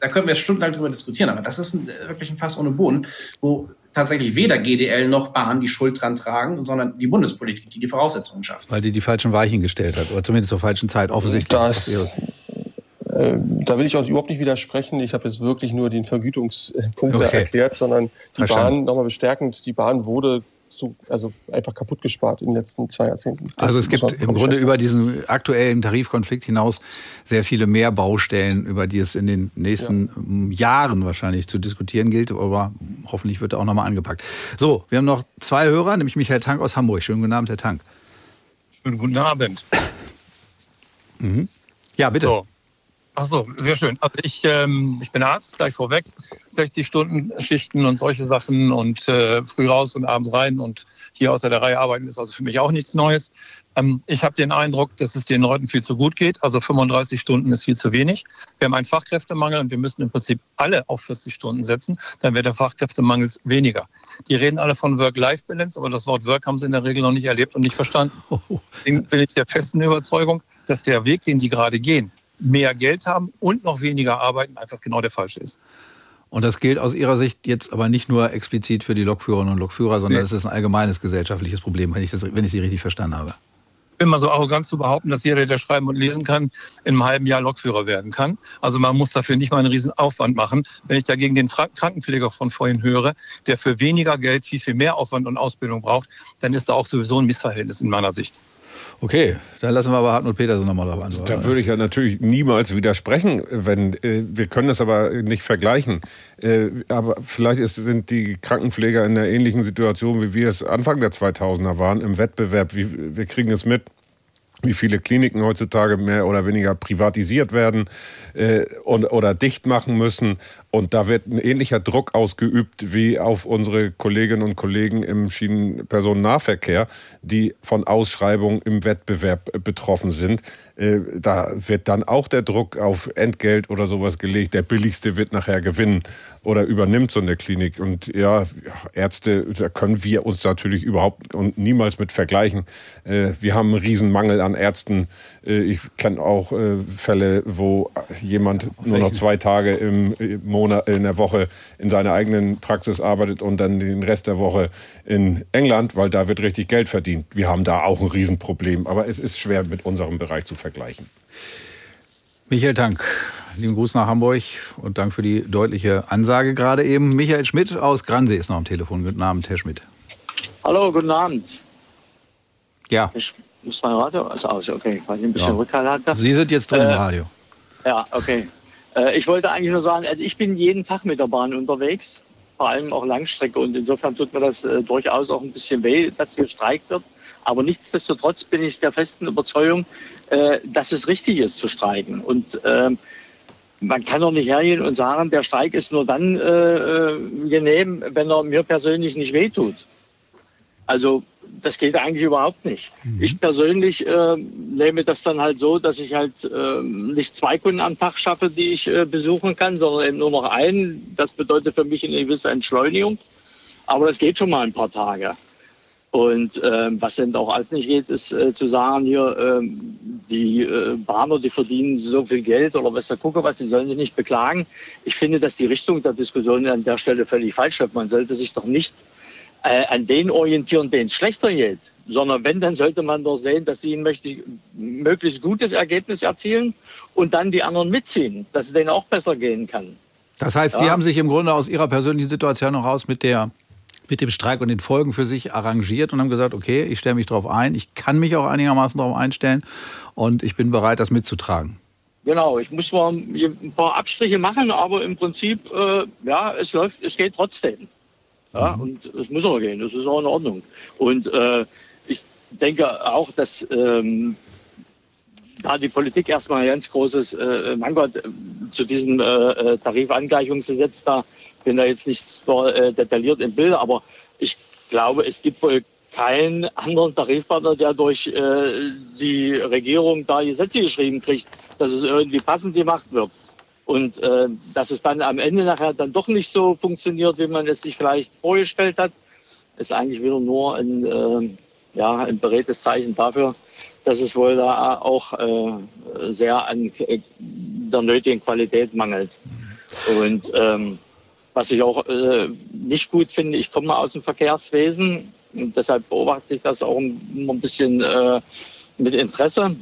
da können wir stundenlang drüber diskutieren, aber das ist ein, äh, wirklich ein Fass ohne Boden, wo tatsächlich weder GDL noch Bahn die Schuld dran tragen, sondern die Bundespolitik, die die Voraussetzungen schafft. Weil die die falschen Weichen gestellt hat, oder zumindest zur falschen Zeit, offensichtlich. Das, äh, da will ich auch überhaupt nicht widersprechen. Ich habe jetzt wirklich nur den Vergütungspunkt okay. erklärt, sondern die Verstanden. Bahn nochmal bestärkend. Die Bahn wurde zu, also einfach kaputt gespart in den letzten zwei Jahrzehnten. Das also es gibt im Grunde über diesen aktuellen Tarifkonflikt hinaus sehr viele mehr Baustellen, über die es in den nächsten ja. Jahren wahrscheinlich zu diskutieren gilt, aber hoffentlich wird er auch nochmal angepackt. So, wir haben noch zwei Hörer, nämlich Michael Tank aus Hamburg. Schönen guten Abend, Herr Tank. Schönen guten Abend. Mhm. Ja, bitte. So. Ach so, sehr schön. Also ich, ähm, ich bin Arzt, gleich vorweg. 60 Stunden Schichten und solche Sachen und äh, früh raus und abends rein und hier außer der Reihe arbeiten ist also für mich auch nichts Neues. Ähm, ich habe den Eindruck, dass es den Leuten viel zu gut geht. Also 35 Stunden ist viel zu wenig. Wir haben einen Fachkräftemangel und wir müssen im Prinzip alle auf 40 Stunden setzen. Dann wird der Fachkräftemangel weniger. Die reden alle von Work-Life-Balance, aber das Wort Work haben sie in der Regel noch nicht erlebt und nicht verstanden. Deswegen bin ich der festen Überzeugung, dass der Weg, den die gerade gehen, mehr Geld haben und noch weniger arbeiten, einfach genau der falsche ist. Und das gilt aus Ihrer Sicht jetzt aber nicht nur explizit für die Lokführerinnen und Lokführer, sondern es nee. ist ein allgemeines gesellschaftliches Problem, wenn ich, das, wenn ich Sie richtig verstanden habe. Ich bin mal so arrogant zu behaupten, dass jeder, der schreiben und lesen kann, in einem halben Jahr Lokführer werden kann. Also man muss dafür nicht mal einen riesen Aufwand machen. Wenn ich dagegen den Krankenpfleger von vorhin höre, der für weniger Geld viel, viel mehr Aufwand und Ausbildung braucht, dann ist da auch sowieso ein Missverhältnis in meiner Sicht. Okay, dann lassen wir aber Hartmut Petersen nochmal darauf antworten. Da würde ich ja natürlich niemals widersprechen, wenn äh, wir können das aber nicht vergleichen. Äh, aber vielleicht ist, sind die Krankenpfleger in einer ähnlichen Situation, wie wir es Anfang der 2000er waren, im Wettbewerb. Wie, wir kriegen es mit wie viele Kliniken heutzutage mehr oder weniger privatisiert werden äh, und, oder dicht machen müssen. Und da wird ein ähnlicher Druck ausgeübt wie auf unsere Kolleginnen und Kollegen im Schienenpersonennahverkehr, die von Ausschreibungen im Wettbewerb betroffen sind. Äh, da wird dann auch der Druck auf Entgelt oder sowas gelegt. Der billigste wird nachher gewinnen oder übernimmt so eine Klinik. Und ja, Ärzte, da können wir uns natürlich überhaupt und niemals mit vergleichen. Äh, wir haben einen Riesenmangel an Ärzten. Äh, ich kenne auch Fälle, wo jemand nur noch zwei Tage im Monat, in der Woche in seiner eigenen Praxis arbeitet und dann den Rest der Woche in England, weil da wird richtig Geld verdient. Wir haben da auch ein Riesenproblem. Aber es ist schwer mit unserem Bereich zu vergleichen. Michael Tank, lieben Gruß nach Hamburg und Dank für die deutliche Ansage gerade eben. Michael Schmidt aus Gransee ist noch am Telefon. Guten Abend, Herr Schmidt. Hallo, guten Abend. Ja. Ich muss mein Radio also aus, okay, weil ich ein bisschen ja. Rückhalt hatte. Sie sind jetzt drin äh, im Radio. Ja, okay. Äh, ich wollte eigentlich nur sagen, also ich bin jeden Tag mit der Bahn unterwegs, vor allem auch Langstrecke und insofern tut mir das äh, durchaus auch ein bisschen weh, dass gestreikt wird. Aber nichtsdestotrotz bin ich der festen Überzeugung, äh, dass es richtig ist zu streiken. Und äh, man kann doch nicht hergehen und sagen, der Streik ist nur dann äh, äh, genehm, wenn er mir persönlich nicht wehtut. Also das geht eigentlich überhaupt nicht. Mhm. Ich persönlich äh, nehme das dann halt so, dass ich halt äh, nicht zwei Kunden am Tag schaffe, die ich äh, besuchen kann, sondern eben nur noch einen. Das bedeutet für mich eine gewisse Entschleunigung. Aber das geht schon mal ein paar Tage. Und ähm, was eben auch alles nicht geht, ist äh, zu sagen, hier, ähm, die äh, Bahner, die verdienen so viel Geld oder was da gucke was, die sollen sich nicht beklagen. Ich finde, dass die Richtung der Diskussion an der Stelle völlig falsch ist. Man sollte sich doch nicht äh, an denen orientieren, denen es schlechter geht, sondern wenn, dann sollte man doch sehen, dass sie ein möglichst gutes Ergebnis erzielen und dann die anderen mitziehen, dass es denen auch besser gehen kann. Das heißt, ja. Sie haben sich im Grunde aus Ihrer persönlichen Situation heraus mit der mit dem Streik und den Folgen für sich arrangiert und haben gesagt, okay, ich stelle mich darauf ein, ich kann mich auch einigermaßen darauf einstellen und ich bin bereit, das mitzutragen. Genau, ich muss zwar ein paar Abstriche machen, aber im Prinzip, äh, ja, es läuft, es geht trotzdem. Ja, mhm. und es muss auch gehen, das ist auch in Ordnung. Und äh, ich denke auch, dass ähm, da die Politik erstmal ein ganz großes äh, Manko zu diesem äh, äh, Tarifangleichungsgesetz da bin da jetzt nicht so äh, detailliert im Bild, aber ich glaube, es gibt wohl keinen anderen Tarifpartner, der durch äh, die Regierung da Gesetze geschrieben kriegt, dass es irgendwie passend gemacht wird. Und äh, dass es dann am Ende nachher dann doch nicht so funktioniert, wie man es sich vielleicht vorgestellt hat, ist eigentlich wieder nur ein, äh, ja, ein beredtes Zeichen dafür, dass es wohl da auch äh, sehr an äh, der nötigen Qualität mangelt. Und ähm, was ich auch äh, nicht gut finde, ich komme aus dem Verkehrswesen und deshalb beobachte ich das auch immer ein bisschen äh, mit Interesse.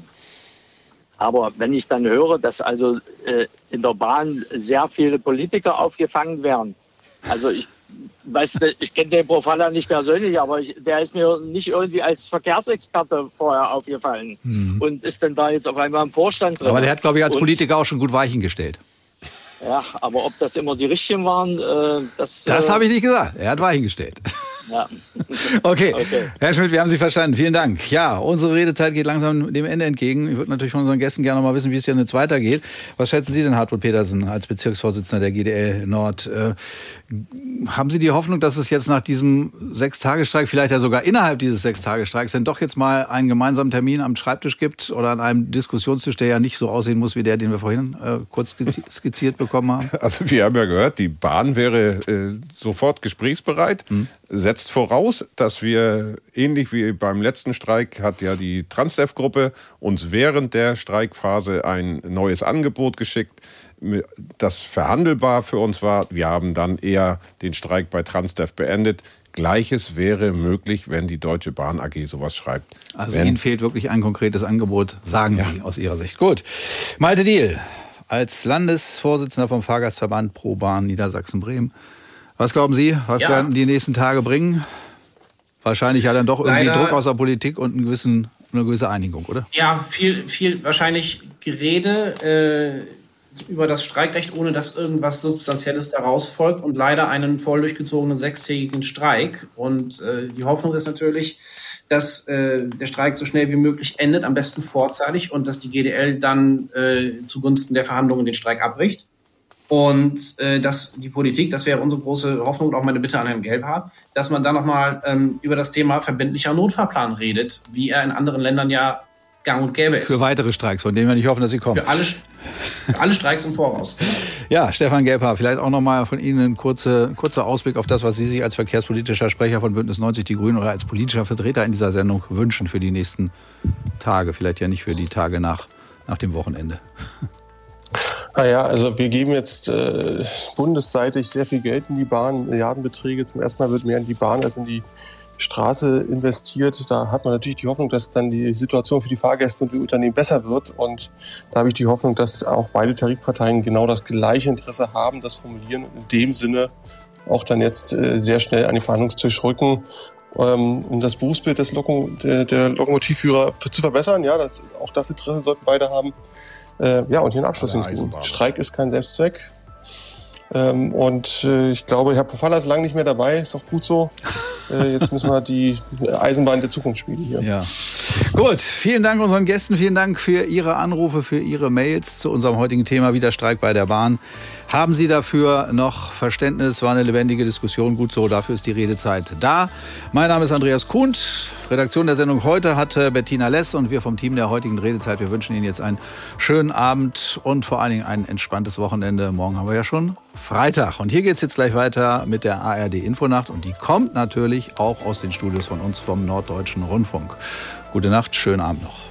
Aber wenn ich dann höre, dass also äh, in der Bahn sehr viele Politiker aufgefangen werden, also ich weiß, ich kenne den Profiler nicht persönlich, aber ich, der ist mir nicht irgendwie als Verkehrsexperte vorher aufgefallen hm. und ist dann da jetzt auf einmal im Vorstand drin. Aber der hat, glaube ich, als Politiker auch schon gut Weichen gestellt. Ja, aber ob das immer die richtigen waren, äh, das. Das äh, habe ich nicht gesagt. Er hat Weichen gestellt. Ja. Okay. okay. Herr Schmidt, wir haben Sie verstanden. Vielen Dank. Ja, unsere Redezeit geht langsam dem Ende entgegen. Ich würde natürlich von unseren Gästen gerne noch mal wissen, wie es hier jetzt weitergeht. Was schätzen Sie denn, Hartmut Petersen, als Bezirksvorsitzender der GDL Nord? Äh, haben Sie die Hoffnung, dass es jetzt nach diesem Sechstagestreik, vielleicht ja sogar innerhalb dieses Sechstagestreiks, denn doch jetzt mal einen gemeinsamen Termin am Schreibtisch gibt oder an einem Diskussionstisch, der ja nicht so aussehen muss wie der, den wir vorhin äh, kurz skizziert bekommen haben? Also wir haben ja gehört, die Bahn wäre äh, sofort gesprächsbereit. Hm setzt voraus, dass wir, ähnlich wie beim letzten Streik, hat ja die Transdev-Gruppe uns während der Streikphase ein neues Angebot geschickt, das verhandelbar für uns war. Wir haben dann eher den Streik bei Transdev beendet. Gleiches wäre möglich, wenn die Deutsche Bahn AG sowas schreibt. Also wenn Ihnen fehlt wirklich ein konkretes Angebot, sagen ja. Sie aus Ihrer Sicht. Gut. Malte Diel, als Landesvorsitzender vom Fahrgastverband Pro Bahn Niedersachsen-Bremen. Was glauben Sie, was ja. werden die nächsten Tage bringen? Wahrscheinlich ja dann doch irgendwie Leider, Druck aus der Politik und einen gewissen, eine gewisse Einigung, oder? Ja, viel, viel wahrscheinlich Gerede äh, über das Streikrecht, ohne dass irgendwas Substanzielles daraus folgt und leider einen voll durchgezogenen sechstägigen Streik. Und äh, die Hoffnung ist natürlich, dass äh, der Streik so schnell wie möglich endet, am besten vorzeitig und dass die GDL dann äh, zugunsten der Verhandlungen den Streik abbricht. Und äh, dass die Politik, das wäre unsere große Hoffnung und auch meine Bitte an Herrn Gelbhardt, dass man dann nochmal ähm, über das Thema verbindlicher Notfahrplan redet, wie er in anderen Ländern ja gang und gäbe ist. Für weitere Streiks, von denen wir nicht hoffen, dass sie kommen. Für alle, für alle Streiks im Voraus. Genau. Ja, Stefan Gelbhardt, vielleicht auch nochmal von Ihnen ein kurze, kurzer Ausblick auf das, was Sie sich als verkehrspolitischer Sprecher von Bündnis 90 Die Grünen oder als politischer Vertreter in dieser Sendung wünschen für die nächsten Tage. Vielleicht ja nicht für die Tage nach, nach dem Wochenende. Naja, ah also wir geben jetzt äh, bundesseitig sehr viel Geld in die Bahn, Milliardenbeträge. Zum ersten Mal wird mehr in die Bahn als in die Straße investiert. Da hat man natürlich die Hoffnung, dass dann die Situation für die Fahrgäste und die Unternehmen besser wird. Und da habe ich die Hoffnung, dass auch beide Tarifparteien genau das gleiche Interesse haben, das formulieren und in dem Sinne auch dann jetzt äh, sehr schnell an den Verhandlungstisch rücken ähm, um das Berufsbild des Loko der, Lokomotivführer zu verbessern. Ja, das, auch das Interesse sollten beide haben. Äh, ja, und hier einen Abschluss hinkriegen. Streik ist kein Selbstzweck. Ähm, und äh, ich glaube, Herr Pofalla ist lange nicht mehr dabei, ist auch gut so. Äh, jetzt müssen wir die Eisenbahn der Zukunft spielen hier. Ja. Gut, vielen Dank unseren Gästen, vielen Dank für Ihre Anrufe, für Ihre Mails zu unserem heutigen Thema Widerstreik bei der Bahn. Haben Sie dafür noch Verständnis? War eine lebendige Diskussion. Gut so, dafür ist die Redezeit da. Mein Name ist Andreas Kuhnt. Redaktion der Sendung heute hatte Bettina Less und wir vom Team der heutigen Redezeit. Wir wünschen Ihnen jetzt einen schönen Abend und vor allen Dingen ein entspanntes Wochenende. Morgen haben wir ja schon Freitag. Und hier geht es jetzt gleich weiter mit der ARD Infonacht. Und die kommt natürlich auch aus den Studios von uns vom Norddeutschen Rundfunk. Gute Nacht, schönen Abend noch.